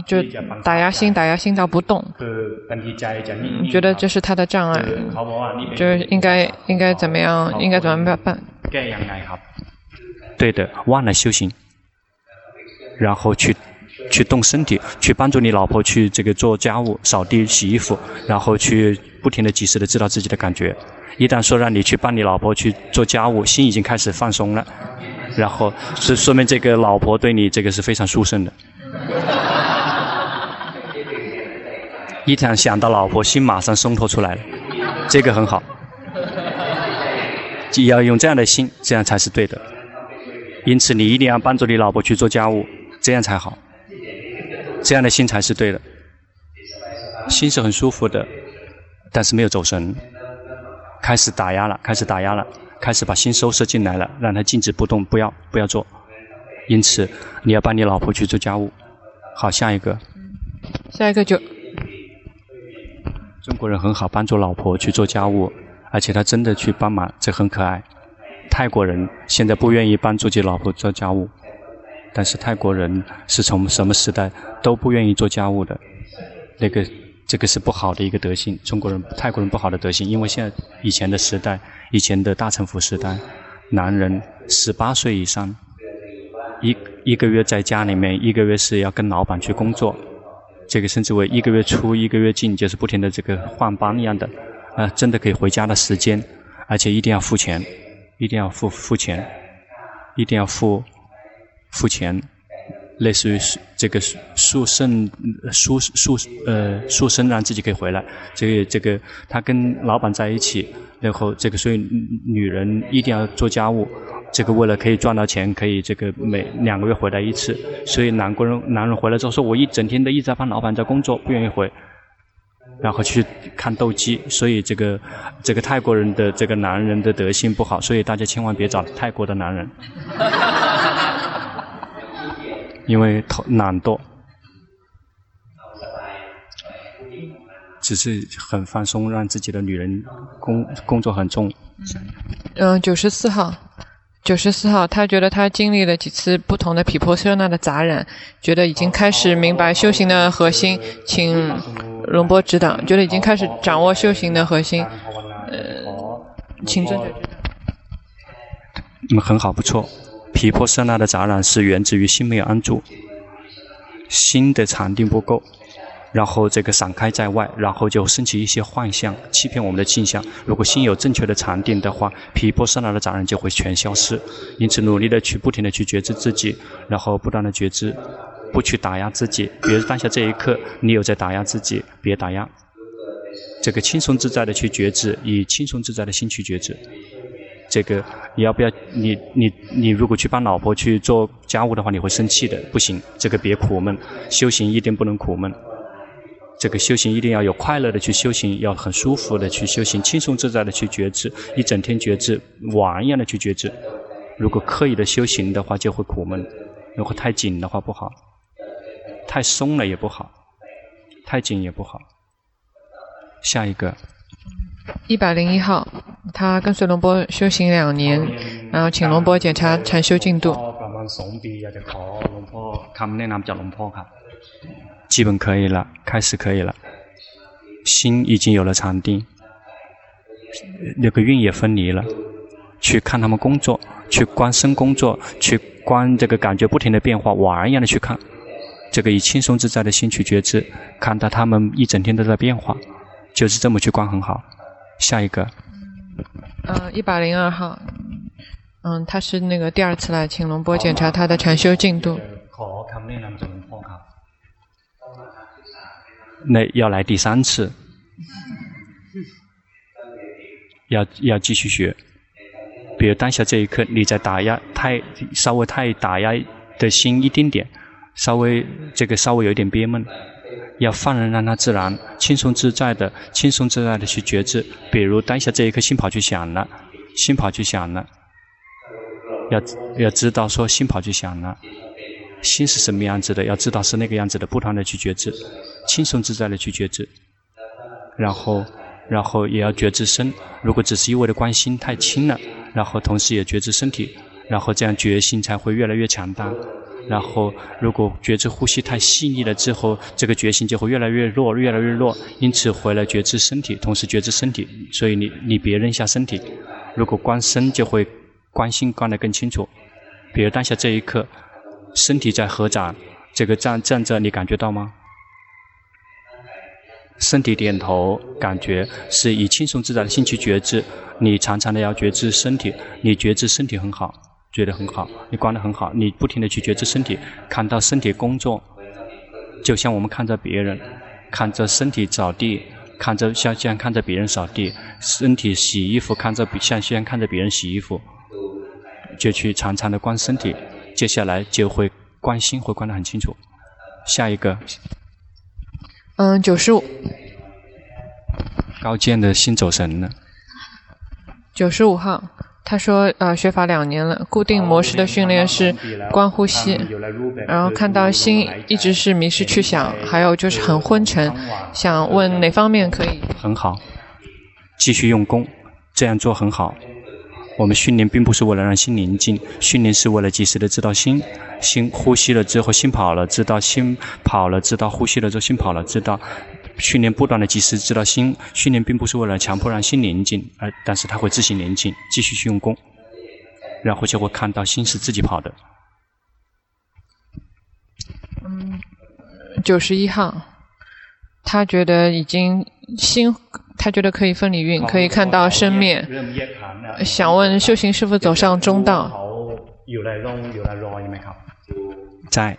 就打压心，打压心到不动，觉得这是他的障碍，就是应该应该怎么样，应该怎么办？对的，忘了修行。然后去，去动身体，去帮助你老婆去这个做家务、扫地、洗衣服，然后去不停的、及时的知道自己的感觉。一旦说让你去帮你老婆去做家务，心已经开始放松了，然后是说明这个老婆对你这个是非常殊胜的。一旦想到老婆，心马上松脱出来了，这个很好。就要用这样的心，这样才是对的。因此，你一定要帮助你老婆去做家务。这样才好，这样的心才是对的。心是很舒服的，但是没有走神，开始打压了，开始打压了，开始把心收摄进来了，让它静止不动，不要不要做。因此，你要帮你老婆去做家务。好，下一个。下一个就。中国人很好，帮助老婆去做家务，而且他真的去帮忙，这很可爱。泰国人现在不愿意帮自己老婆做家务。但是泰国人是从什么时代都不愿意做家务的，那个这个是不好的一个德性。中国人、泰国人不好的德性，因为现在以前的时代，以前的大臣府时代，男人十八岁以上，一一个月在家里面，一个月是要跟老板去工作，这个甚至为一个月出一个月进，就是不停的这个换班一样的，啊、真的可以回家的时间，而且一定要付钱，一定要付付钱，一定要付。付钱，类似于这个赎身赎赎呃赎身，让自己可以回来。这个这个，他跟老板在一起，然后这个所以女人一定要做家务。这个为了可以赚到钱，可以这个每两个月回来一次。所以男人男人回来之后说，我一整天都一直在帮老板在工作，不愿意回，然后去看斗鸡。所以这个这个泰国人的这个男人的德性不好，所以大家千万别找泰国的男人。因为懒惰，只是很放松，让自己的女人工工作很重。嗯，九十四号，九十四号，他觉得他经历了几次不同的毗婆舍那的杂染，觉得已经开始明白修行的核心，请龙波指导，觉得已经开始掌握修行的核心。呃，请尊者。嗯，很好，不错。毗婆舍那的杂染是源自于心没有安住，心的禅定不够，然后这个散开在外，然后就升起一些幻象，欺骗我们的镜像。如果心有正确的禅定的话，毗婆舍那的杂染就会全消失。因此，努力的去不停的去觉知自己，然后不断的觉知，不去打压自己。比如当下这一刻，你有在打压自己，别打压。这个轻松自在的去觉知，以轻松自在的心去觉知。这个你要不要？你你你如果去帮老婆去做家务的话，你会生气的。不行，这个别苦闷。修行一定不能苦闷。这个修行一定要有快乐的去修行，要很舒服的去修行，轻松自在的去觉知，一整天觉知，玩一样的去觉知。如果刻意的修行的话，就会苦闷。如果太紧的话不好，太松了也不好，太紧也不好。下一个，一百零一号。他跟随龙波修行两年，然后请龙波检查禅修进度。基本可以了，开始可以了，心已经有了禅定，那个运也分离了。去看他们工作，去观身工作，去观这个感觉不停的变化，玩一样的去看。这个以轻松自在的心去觉知，看到他们一整天都在变化，就是这么去观很好。下一个，嗯，一百零二号，嗯，他是那个第二次来请龙波检查他的禅修进度。那要来第三次，要要继续学。比如当下这一刻，你在打压太稍微太打压的心一丁点。稍微这个稍微有点憋闷，要放任让它自然，轻松自在的、轻松自在的去觉知。比如当下这一刻，心跑去想了，心跑去想了，要要知道说心跑去想了，心是什么样子的，要知道是那个样子的，不断的去觉知，轻松自在的去觉知。然后，然后也要觉知身。如果只是一味的关心太轻了，然后同时也觉知身体，然后这样觉心才会越来越强大。然后，如果觉知呼吸太细腻了之后，这个决心就会越来越弱，越来越弱。因此，回来觉知身体，同时觉知身体。所以你，你别扔下身体。如果观身，就会观心观得更清楚。比如当下这一刻，身体在合掌，这个站站着，你感觉到吗？身体点头，感觉是以轻松自在的心去觉知。你常常的要觉知身体，你觉知身体很好。觉得很好，你观得很好，你不停地去觉知身体，看到身体工作，就像我们看着别人，看着身体扫地，看着像像看着别人扫地，身体洗衣服，看着像像看着别人洗衣服，就去常常的观身体，接下来就会观心，会观得很清楚。下一个，嗯，九十五，高健的心走神了，九十五号。他说：“呃，学法两年了，固定模式的训练是观呼吸，然后看到心一直是迷失去想，还有就是很昏沉。想问哪方面可以？”很好，继续用功，这样做很好。我们训练并不是为了让心宁静，训练是为了及时的知道心，心呼吸了之后心跑了，知道心跑了，知道呼吸了之后心跑了，知道。训练不断的及时知道心，训练并不是为了强迫让心宁静，而但是它会自行宁静，继续去用功，然后就会看到心是自己跑的。嗯，九十一号，他觉得已经心，他觉得可以分离运，可以看到生灭。想问修行是否走上中道？在，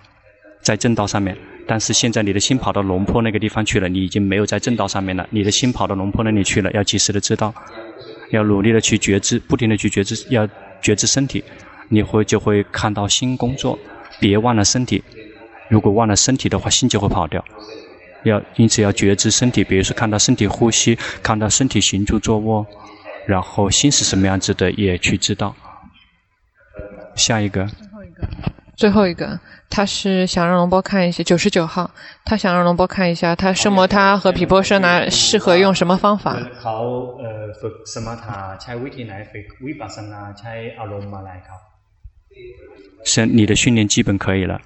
在正道上面。但是现在你的心跑到龙坡那个地方去了，你已经没有在正道上面了。你的心跑到龙坡那里去了，要及时的知道，要努力的去觉知，不停的去觉知，要觉知身体，你会就会看到心工作，别忘了身体。如果忘了身体的话，心就会跑掉。要因此要觉知身体，比如说看到身体呼吸，看到身体行住坐卧，然后心是什么样子的，也去知道。下一个。最后一个，他是想让龙波看一下九十九号，他想让龙波看一下他奢摩他和毗婆舍那适合用什么方法。是你的训练基本可以了，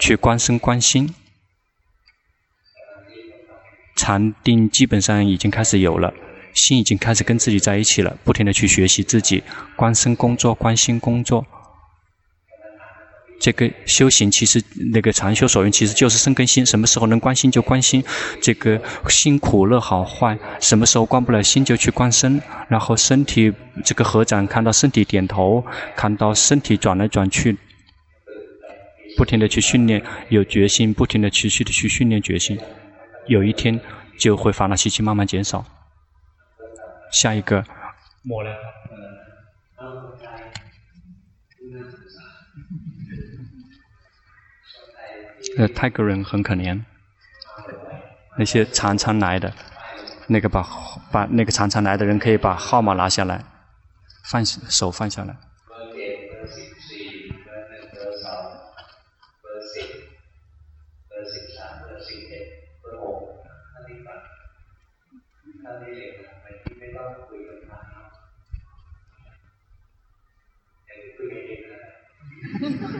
去观身观心，禅定基本上已经开始有了，心已经开始跟自己在一起了，不停的去学习自己观身工作，关心工作。这个修行其实，那个禅修所用其实就是生根心。什么时候能关心就关心，这个心苦乐好坏，什么时候关不了心就去观身。然后身体这个合掌，看到身体点头，看到身体转来转去，不停的去训练，有决心，不停的持续的去训练决心，有一天就会烦恼习气慢慢减少。下一个。呃，泰国人很可怜，那些常常来的，那个把把那个常常来的人可以把号码拿下来，放手放下来。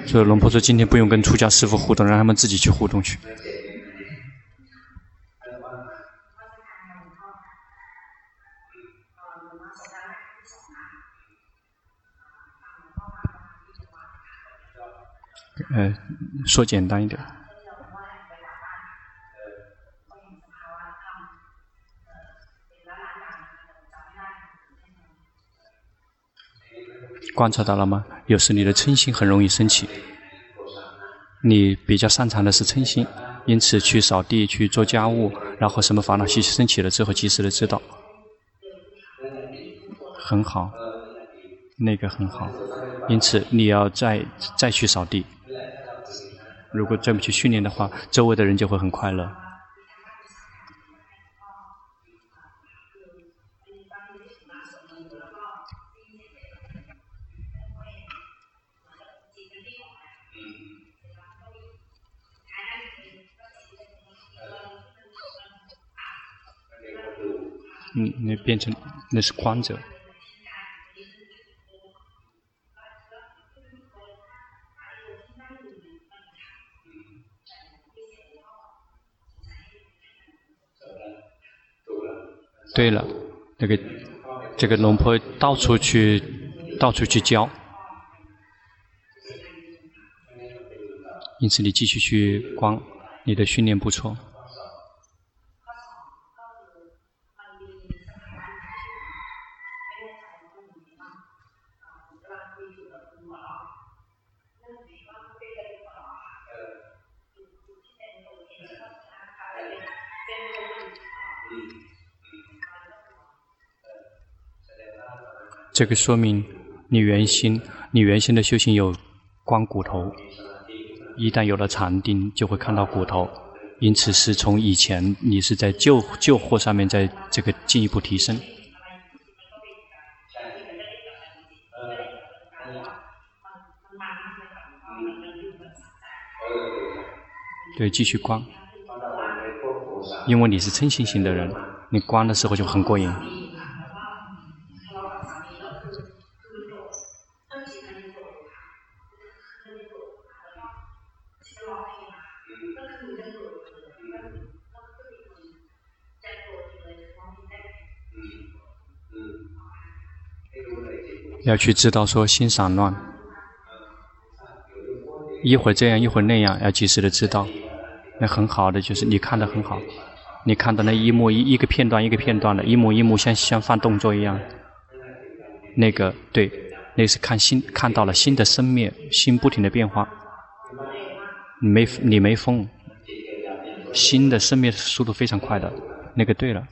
所 以龙婆说今天不用跟出家师父互动，让他们自己去互动去。呃，说简单一点。观察到了吗？有时你的嗔心很容易升起，你比较擅长的是嗔心，因此去扫地、去做家务，然后什么烦恼习气升起了之后，及时的知道，很好，那个很好，因此你要再再去扫地。如果这么去训练的话，周围的人就会很快乐。嗯，那变成那是光者。对了，那个这个龙婆到处去，到处去教，因此你继续去光，你的训练不错。这个说明你原先你原先的修行有观骨头，一旦有了禅定，就会看到骨头。因此是从以前你是在旧旧货上面，在这个进一步提升。对，继续观，因为你是嗔心型的人，你观的时候就很过瘾。要去知道说心散乱，一会儿这样一会儿那样，要及时的知道。那很好的就是你看的很好，你看到那一幕一一个片段一个片段的，一幕一幕像像放动作一样。那个对，那是看心看到了心的生灭，心不停的变化。你没你没疯，心的生灭速度非常快的，那个对了。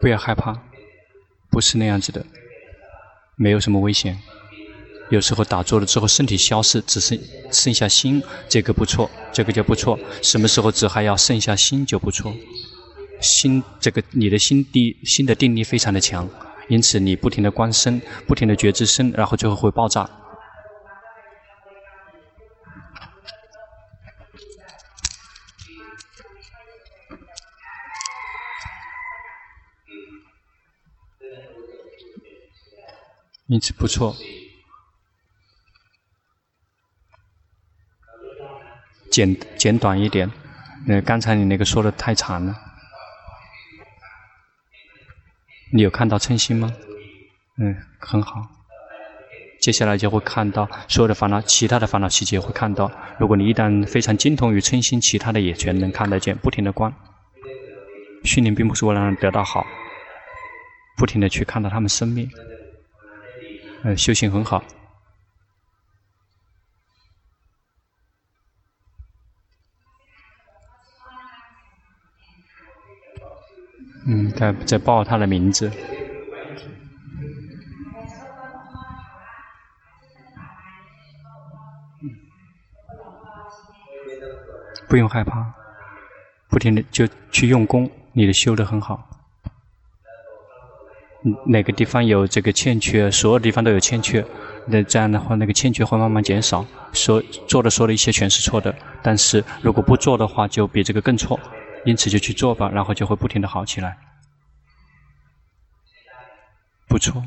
不要害怕，不是那样子的，没有什么危险。有时候打坐了之后，身体消失，只剩剩下心，这个不错，这个就不错。什么时候只还要剩下心就不错。心这个你的心地心的定力非常的强，因此你不停的观身，不停的觉知身，然后最后会爆炸。因此不错，简简短一点。呃，刚才你那个说的太长了。你有看到称心吗？嗯，很好。接下来就会看到所有的烦恼，其他的烦恼细节会看到。如果你一旦非常精通于称心，其他的也全能看得见。不停的观，训练并不是为了让人得到好，不停的去看到他们生命。呃，修行很好。嗯，他在报他的名字。不用害怕，不停的就去用功，你的修得很好。哪个地方有这个欠缺，所有地方都有欠缺，那这样的话，那个欠缺会慢慢减少。说做的说的一些全是错的，但是如果不做的话，就比这个更错。因此就去做吧，然后就会不停的好起来。不错。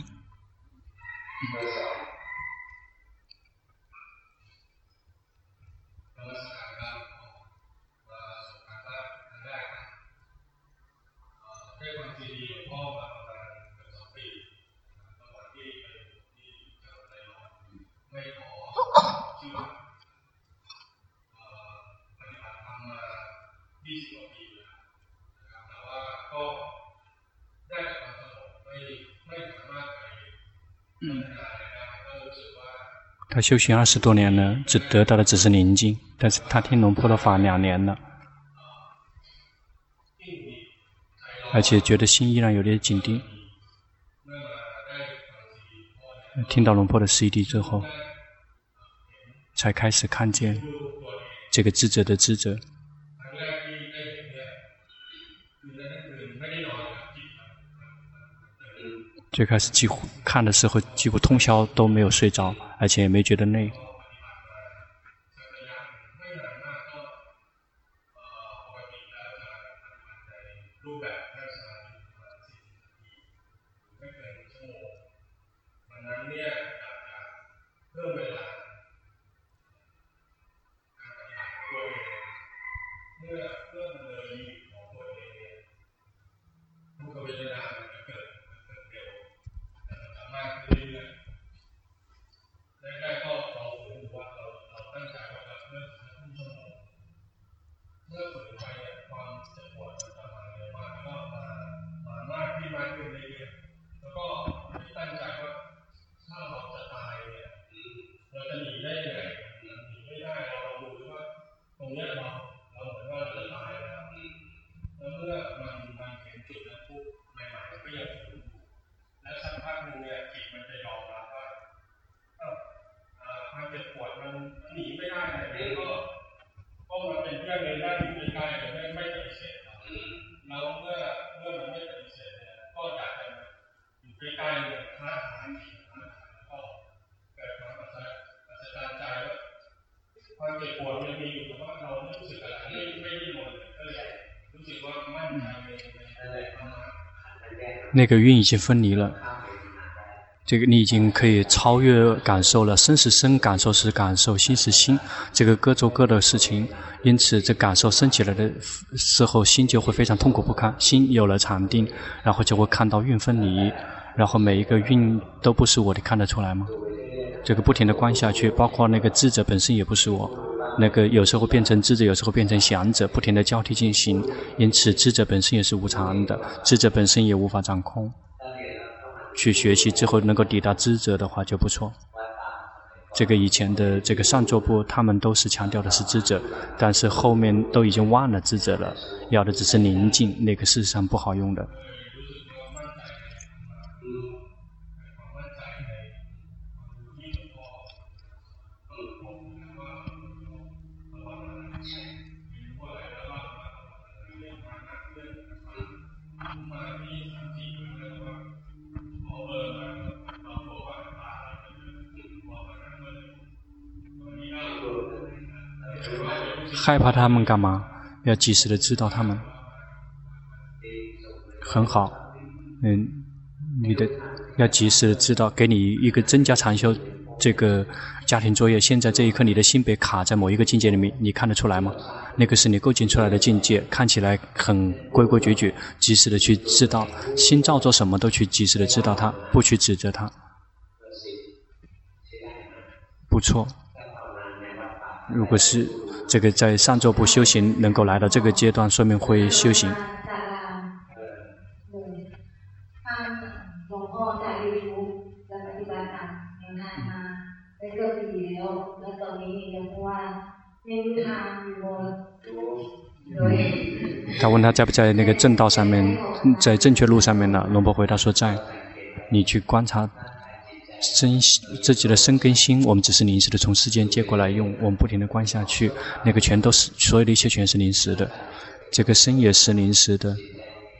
他修行二十多年了，只得到的只是宁静。但是他听龙婆的法两年了，而且觉得心依然有点紧张。听到龙婆的 CD 之后，才开始看见这个智者的智者。最开始几乎看的时候，几乎通宵都没有睡着，而且也没觉得累。那个运已经分离了，这个你已经可以超越感受了。身是身，感受是感受，心是心，这个各做各的事情。因此，这感受升起来的时候，心就会非常痛苦不堪。心有了禅定，然后就会看到运分离，然后每一个运都不是我，你看得出来吗？这个不停地观下去，包括那个智者本身也不是我。那个有时候变成智者，有时候变成想者，不停地交替进行。因此，智者本身也是无常的，智者本身也无法掌控。去学习之后能够抵达智者的话就不错。这个以前的这个上座部，他们都是强调的是智者，但是后面都已经忘了智者了，要的只是宁静，那个事实上不好用的。害怕他们干嘛？要及时的知道他们。很好，嗯，你的要及时的知道，给你一个增加禅修这个家庭作业。现在这一刻，你的心被卡在某一个境界里面，你看得出来吗？那个是你构建出来的境界，看起来很规规矩矩。及时的去知道，心照做什么都去及时的知道它，不去指责它。不错，如果是。这个在上座部修行能够来到这个阶段，说明会修行。他问他在不在那个正道上面，在正确路上面呢？龙婆回答说在。你去观察身自己的身跟心，我们只是临时的从世间接过来用，我们不停的观下去，那个全都是所有的一切全是临时的，这个身也是临时的，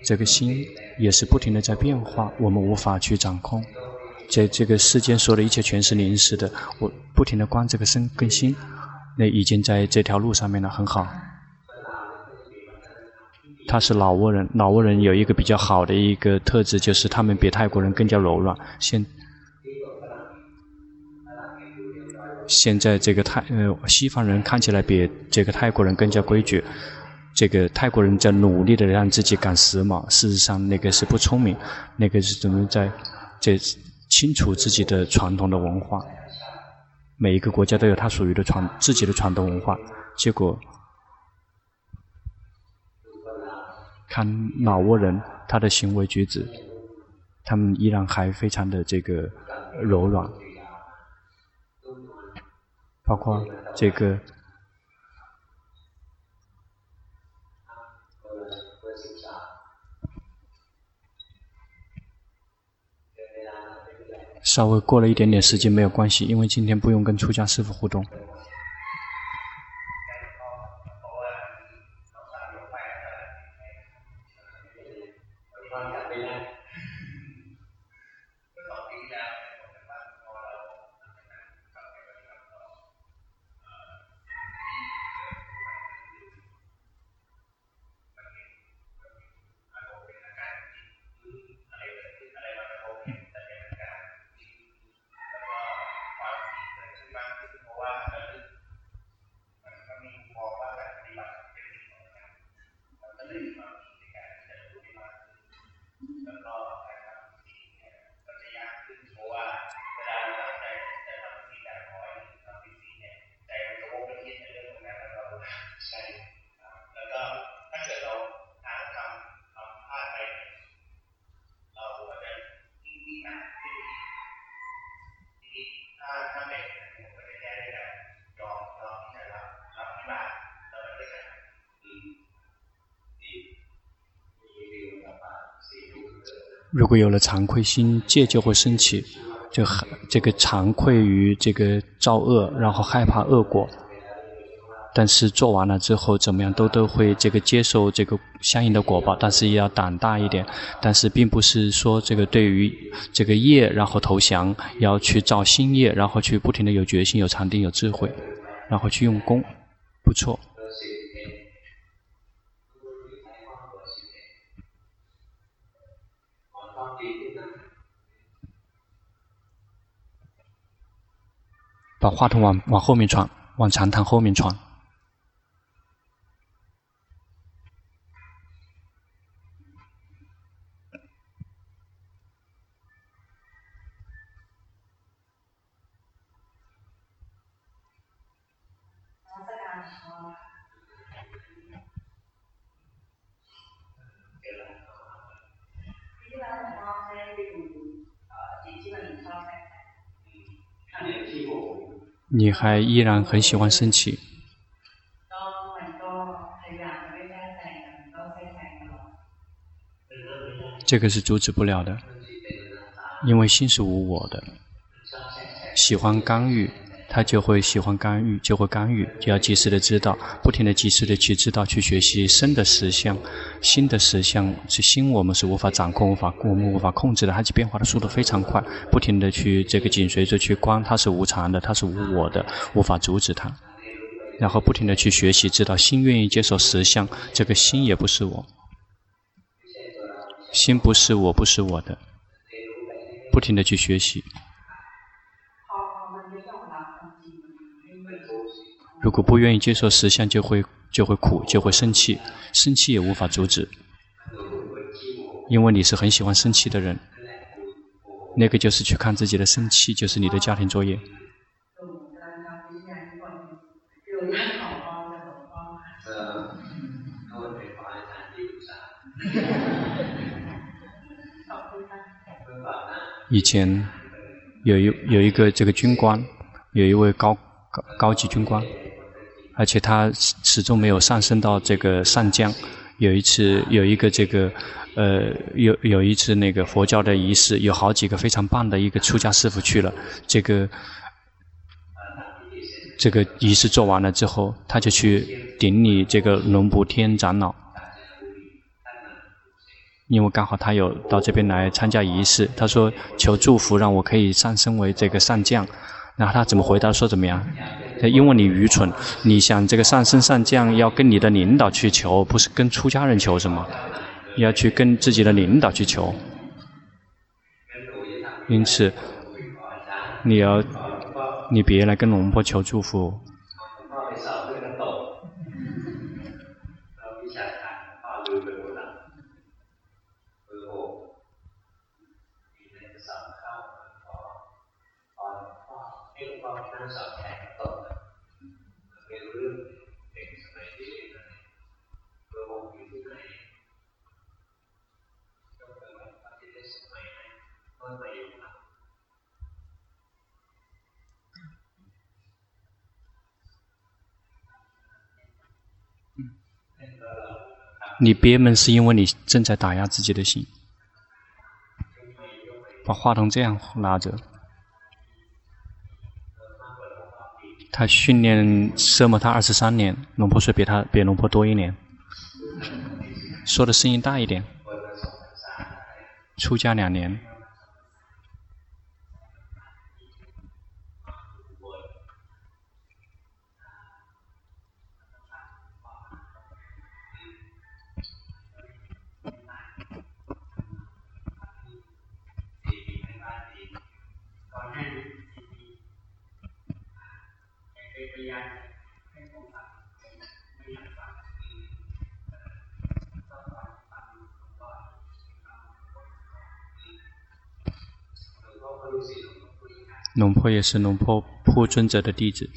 这个心也是不停的在变化，我们无法去掌控。这这个世间所有的一切全是临时的，我不停的观这个身跟心，那已经在这条路上面了，很好。他是老挝人，老挝人有一个比较好的一个特质，就是他们比泰国人更加柔软。现现在这个泰呃西方人看起来比这个泰国人更加规矩，这个泰国人在努力的让自己赶时髦，事实上那个是不聪明，那个是怎么在这清楚自己的传统的文化。每一个国家都有它属于的传自己的传统文化，结果。看老挝人，他的行为举止，他们依然还非常的这个柔软，包括这个。稍微过了一点点时间没有关系，因为今天不用跟出家师傅互动。如果有了惭愧心，戒就会升起，就这个惭愧于这个造恶，然后害怕恶果。但是做完了之后，怎么样都都会这个接受这个相应的果报，但是也要胆大一点。但是并不是说这个对于这个业然后投降，要去造新业，然后去不停的有决心、有禅定、有智慧，然后去用功，不错。把话筒往往后面传，往长堂后面传。你还依然很喜欢生气，这个是阻止不了的，因为心是无我的，喜欢干预。他就会喜欢干预，就会干预，就要及时的知道，不停的及时的去知道，去学习新的实相，新的实相是心，我们是无法掌控、无法我们无法控制的，它变化的速度非常快，不停的去这个紧随着去观，它是无常的，它是无我的，无法阻止它，然后不停的去学习，知道心愿意接受实相，这个心也不是我，心不是我，不是我的，不停的去学习。如果不愿意接受实相，就会就会苦，就会生气，生气也无法阻止，因为你是很喜欢生气的人。那个就是去看自己的生气，就是你的家庭作业。以前有一有一个这个军官，有一位高高高级军官。而且他始终没有上升到这个上将，有一次有一个这个，呃，有有一次那个佛教的仪式，有好几个非常棒的一个出家师父去了。这个这个仪式做完了之后，他就去顶礼这个龙普天长老，因为刚好他有到这边来参加仪式，他说求祝福，让我可以上升为这个上将。然后他怎么回答？说怎么样？因为你愚蠢，你想这个上升上将要跟你的领导去求，不是跟出家人求什么？要去跟自己的领导去求。因此，你要，你别来跟龙婆求祝福。你憋闷是因为你正在打压自己的心，把话筒这样拿着。他训练奢摩他二十三年，龙婆说比他比龙婆多一年，说的声音大一点。出家两年。龙婆也是龙婆普尊者的弟子。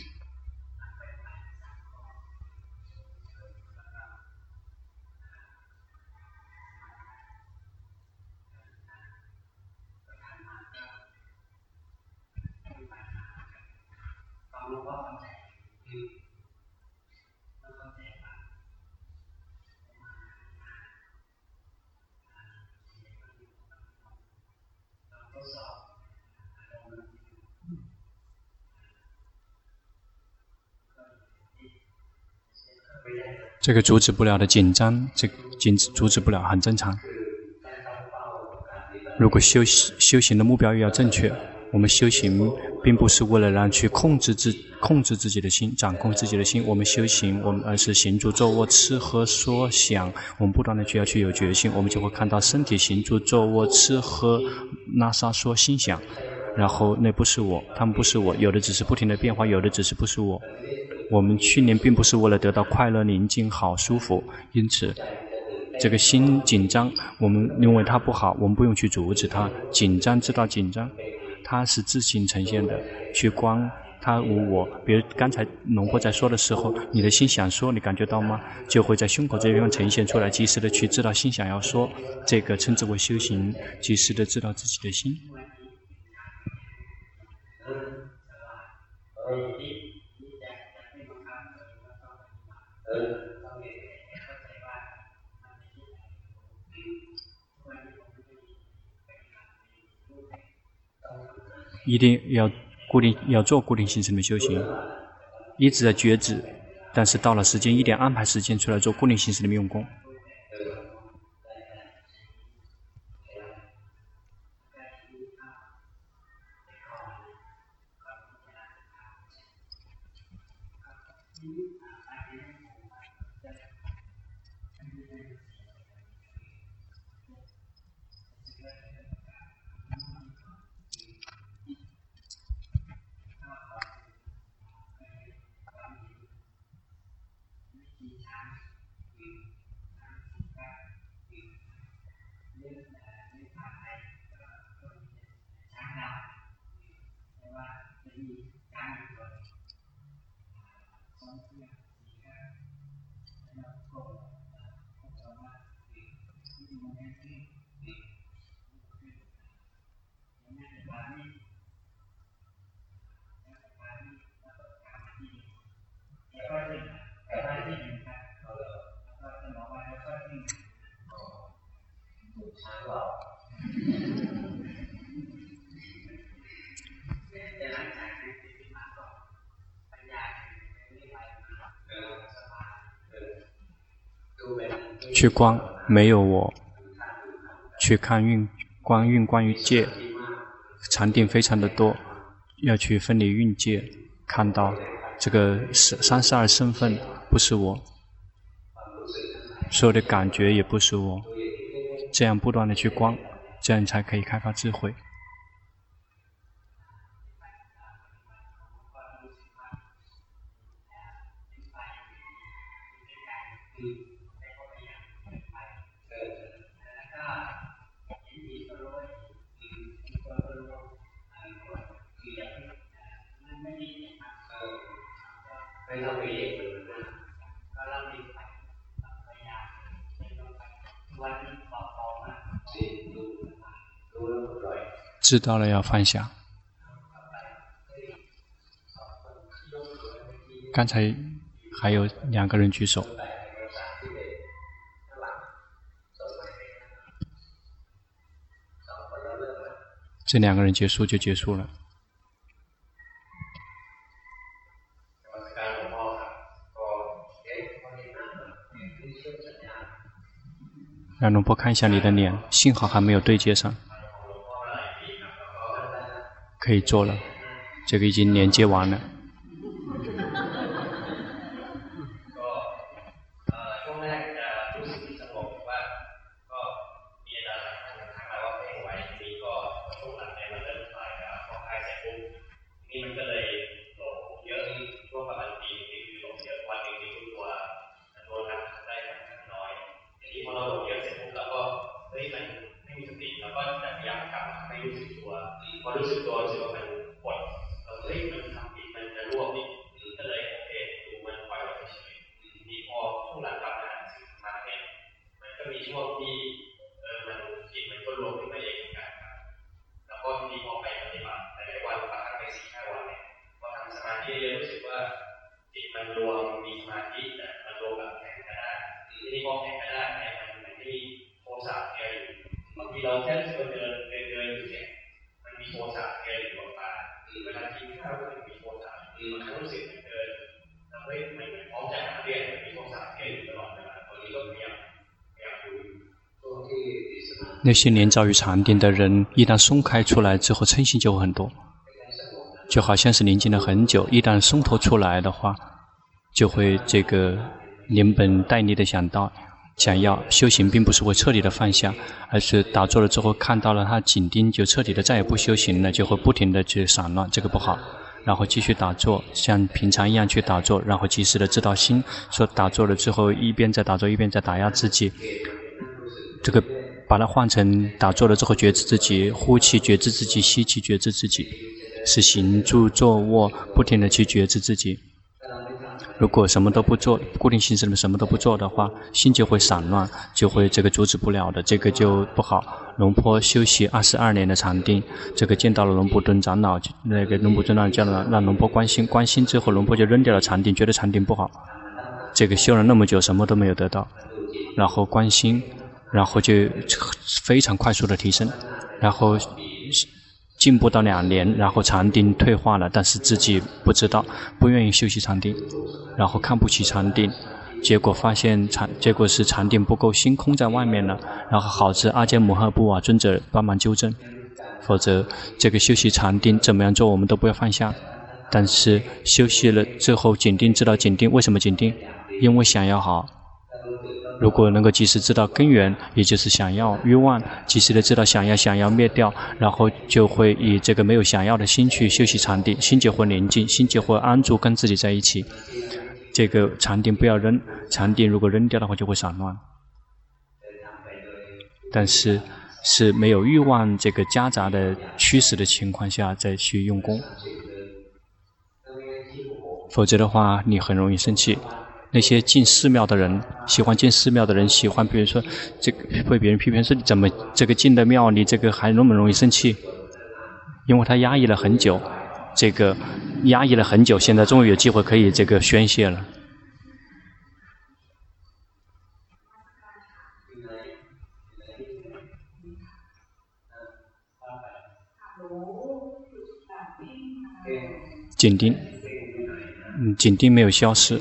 这个阻止不了的紧张，这紧阻止不了，很正常。如果修修行的目标又要正确，我们修行并不是为了让去控制自控制自己的心，掌控自己的心。我们修行，我们而是行住坐卧吃喝说想，我们不断的去要去有决心，我们就会看到身体行住坐卧吃喝拉撒说心想，然后那不是我，他们不是我，有的只是不停的变化，有的只是不是我。我们训练并不是为了得到快乐、宁静、好、舒服，因此，这个心紧张，我们认为它不好，我们不用去阻止它。紧张知道紧张，它是自行呈现的。去观它无我。比如刚才农夫在说的时候，你的心想说，你感觉到吗？就会在胸口这地方呈现出来，及时的去知道心想要说，这个称之为修行，及时的知道自己的心。一定要固定要做固定形式的修行，一直在觉知，但是到了时间一点安排时间出来做固定形式的用功。去观没有我，去看运观运关于界，禅定非常的多，要去分离运界，看到这个三十二身份不是我，所有的感觉也不是我，这样不断的去观，这样才可以开发智慧。知道了要放下。刚才还有两个人举手，这两个人结束就结束了。让龙波看一下你的脸，幸好还没有对接上。可以做了，这个已经连接完了。些年遭遇禅定的人，一旦松开出来之后，嗔心就会很多，就好像是宁静了很久，一旦松脱出来的话，就会这个连本带利的想到，想要修行，并不是会彻底的放下，而是打坐了之后看到了他紧盯，就彻底的再也不修行了，就会不停的去散乱，这个不好。然后继续打坐，像平常一样去打坐，然后及时的知道心，说打坐了之后，一边在打坐，一边在打压自己，这个。把它换成打坐了之后觉知自己，呼气觉知自己，吸气觉知自己，是行住坐卧不停地去觉知自己。如果什么都不做，固定形式里面什么都不做的话，心就会散乱，就会这个阻止不了的，这个就不好。龙坡休息二十二年的禅定，这个见到了龙普顿长老，那个龙普顿长老叫了让龙坡关心，关心之后龙坡就扔掉了禅定，觉得禅定不好。这个修了那么久，什么都没有得到，然后关心。然后就非常快速的提升，然后进步到两年，然后禅定退化了，但是自己不知道，不愿意休息禅定，然后看不起禅定，结果发现禅，结果是禅定不够，心空在外面了，然后好在阿姜摩诃布瓦尊者帮忙纠正，否则这个休息禅定怎么样做我们都不要放下，但是休息了之后紧定知道紧定为什么紧定，因为想要好。如果能够及时知道根源，也就是想要欲望，及时的知道想要想要灭掉，然后就会以这个没有想要的心去修习禅定，心就会宁静，心就会安住，跟自己在一起。这个禅定不要扔，禅定如果扔掉的话就会散乱。但是是没有欲望这个夹杂的驱使的情况下再去用功，否则的话你很容易生气。那些进寺庙的人，喜欢进寺庙的人喜欢，比如说这个，被别人批评说你怎么这个进的庙，你这个还那么容易生气，因为他压抑了很久，这个压抑了很久，现在终于有机会可以这个宣泄了。紧盯，嗯，紧盯没有消失。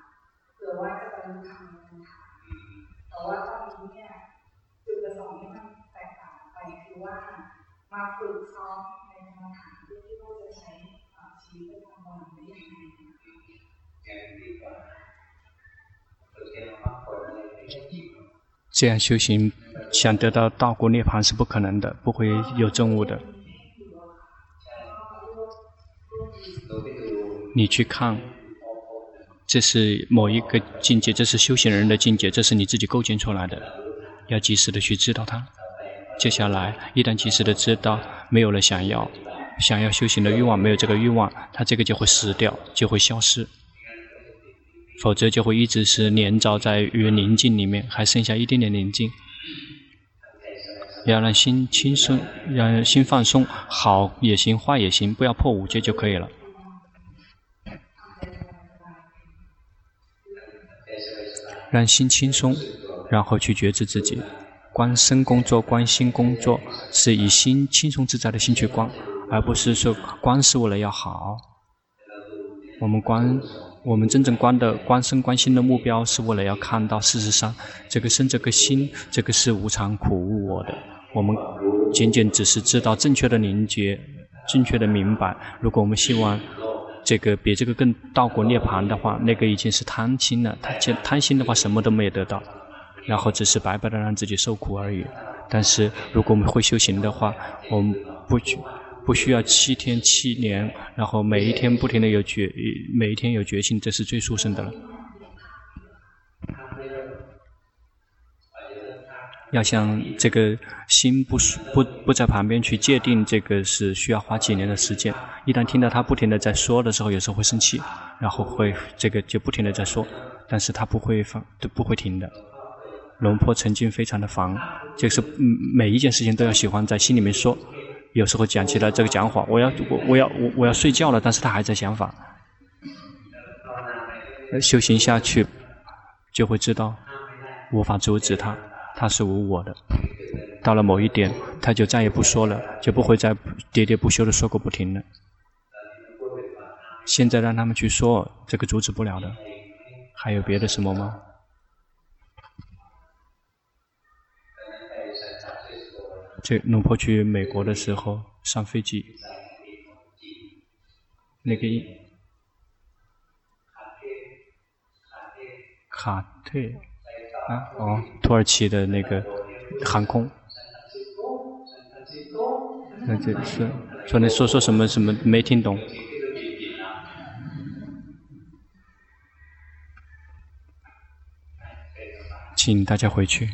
这样修行，想得到道果涅槃是不可能的，不会有证悟的。你去看，这是某一个境界，这是修行人的境界，这是你自己构建出来的，要及时的去知道它。接下来，一旦及时的知道，没有了想要，想要修行的欲望，没有这个欲望，它这个就会死掉，就会消失。否则就会一直是黏着在于宁静里面，还剩下一点点宁静。要让心轻松，让心放松，好也行，坏也行，不要破五戒就可以了。让心轻松，然后去觉知自己。观身工作，观心工作，是以心轻松自在的心去观，而不是说观是为了要好。我们观。我们真正观的观身观心的目标，是为了要看到事实上，这个身、这个心、这个是无常、苦、无我的。我们仅仅只是知道正确的凝结、正确的明白。如果我们希望这个比这个更道果涅槃的话，那个已经是贪心了。贪贪心的话，什么都没有得到，然后只是白白的让自己受苦而已。但是如果我们会修行的话，我们不去。不需要七天七年，然后每一天不停的有决，每一天有决心，这是最殊胜的了。要像这个心不不不在旁边去界定，这个是需要花几年的时间。一旦听到他不停的在说的时候，有时候会生气，然后会这个就不停的在说，但是他不会放都不会停的。龙坡曾经非常的烦，就是每一件事情都要喜欢在心里面说。有时候讲起来这个讲法，我要我我要我我要睡觉了，但是他还在想法。修行下去，就会知道无法阻止他，他是无我的。到了某一点，他就再也不说了，就不会再喋喋不休的说个不停了。现在让他们去说，这个阻止不了的。还有别的什么吗？这龙婆去美国的时候上飞机，那个卡特啊哦，土耳其的那个航空，那这是说你说说什么什么没听懂，请大家回去。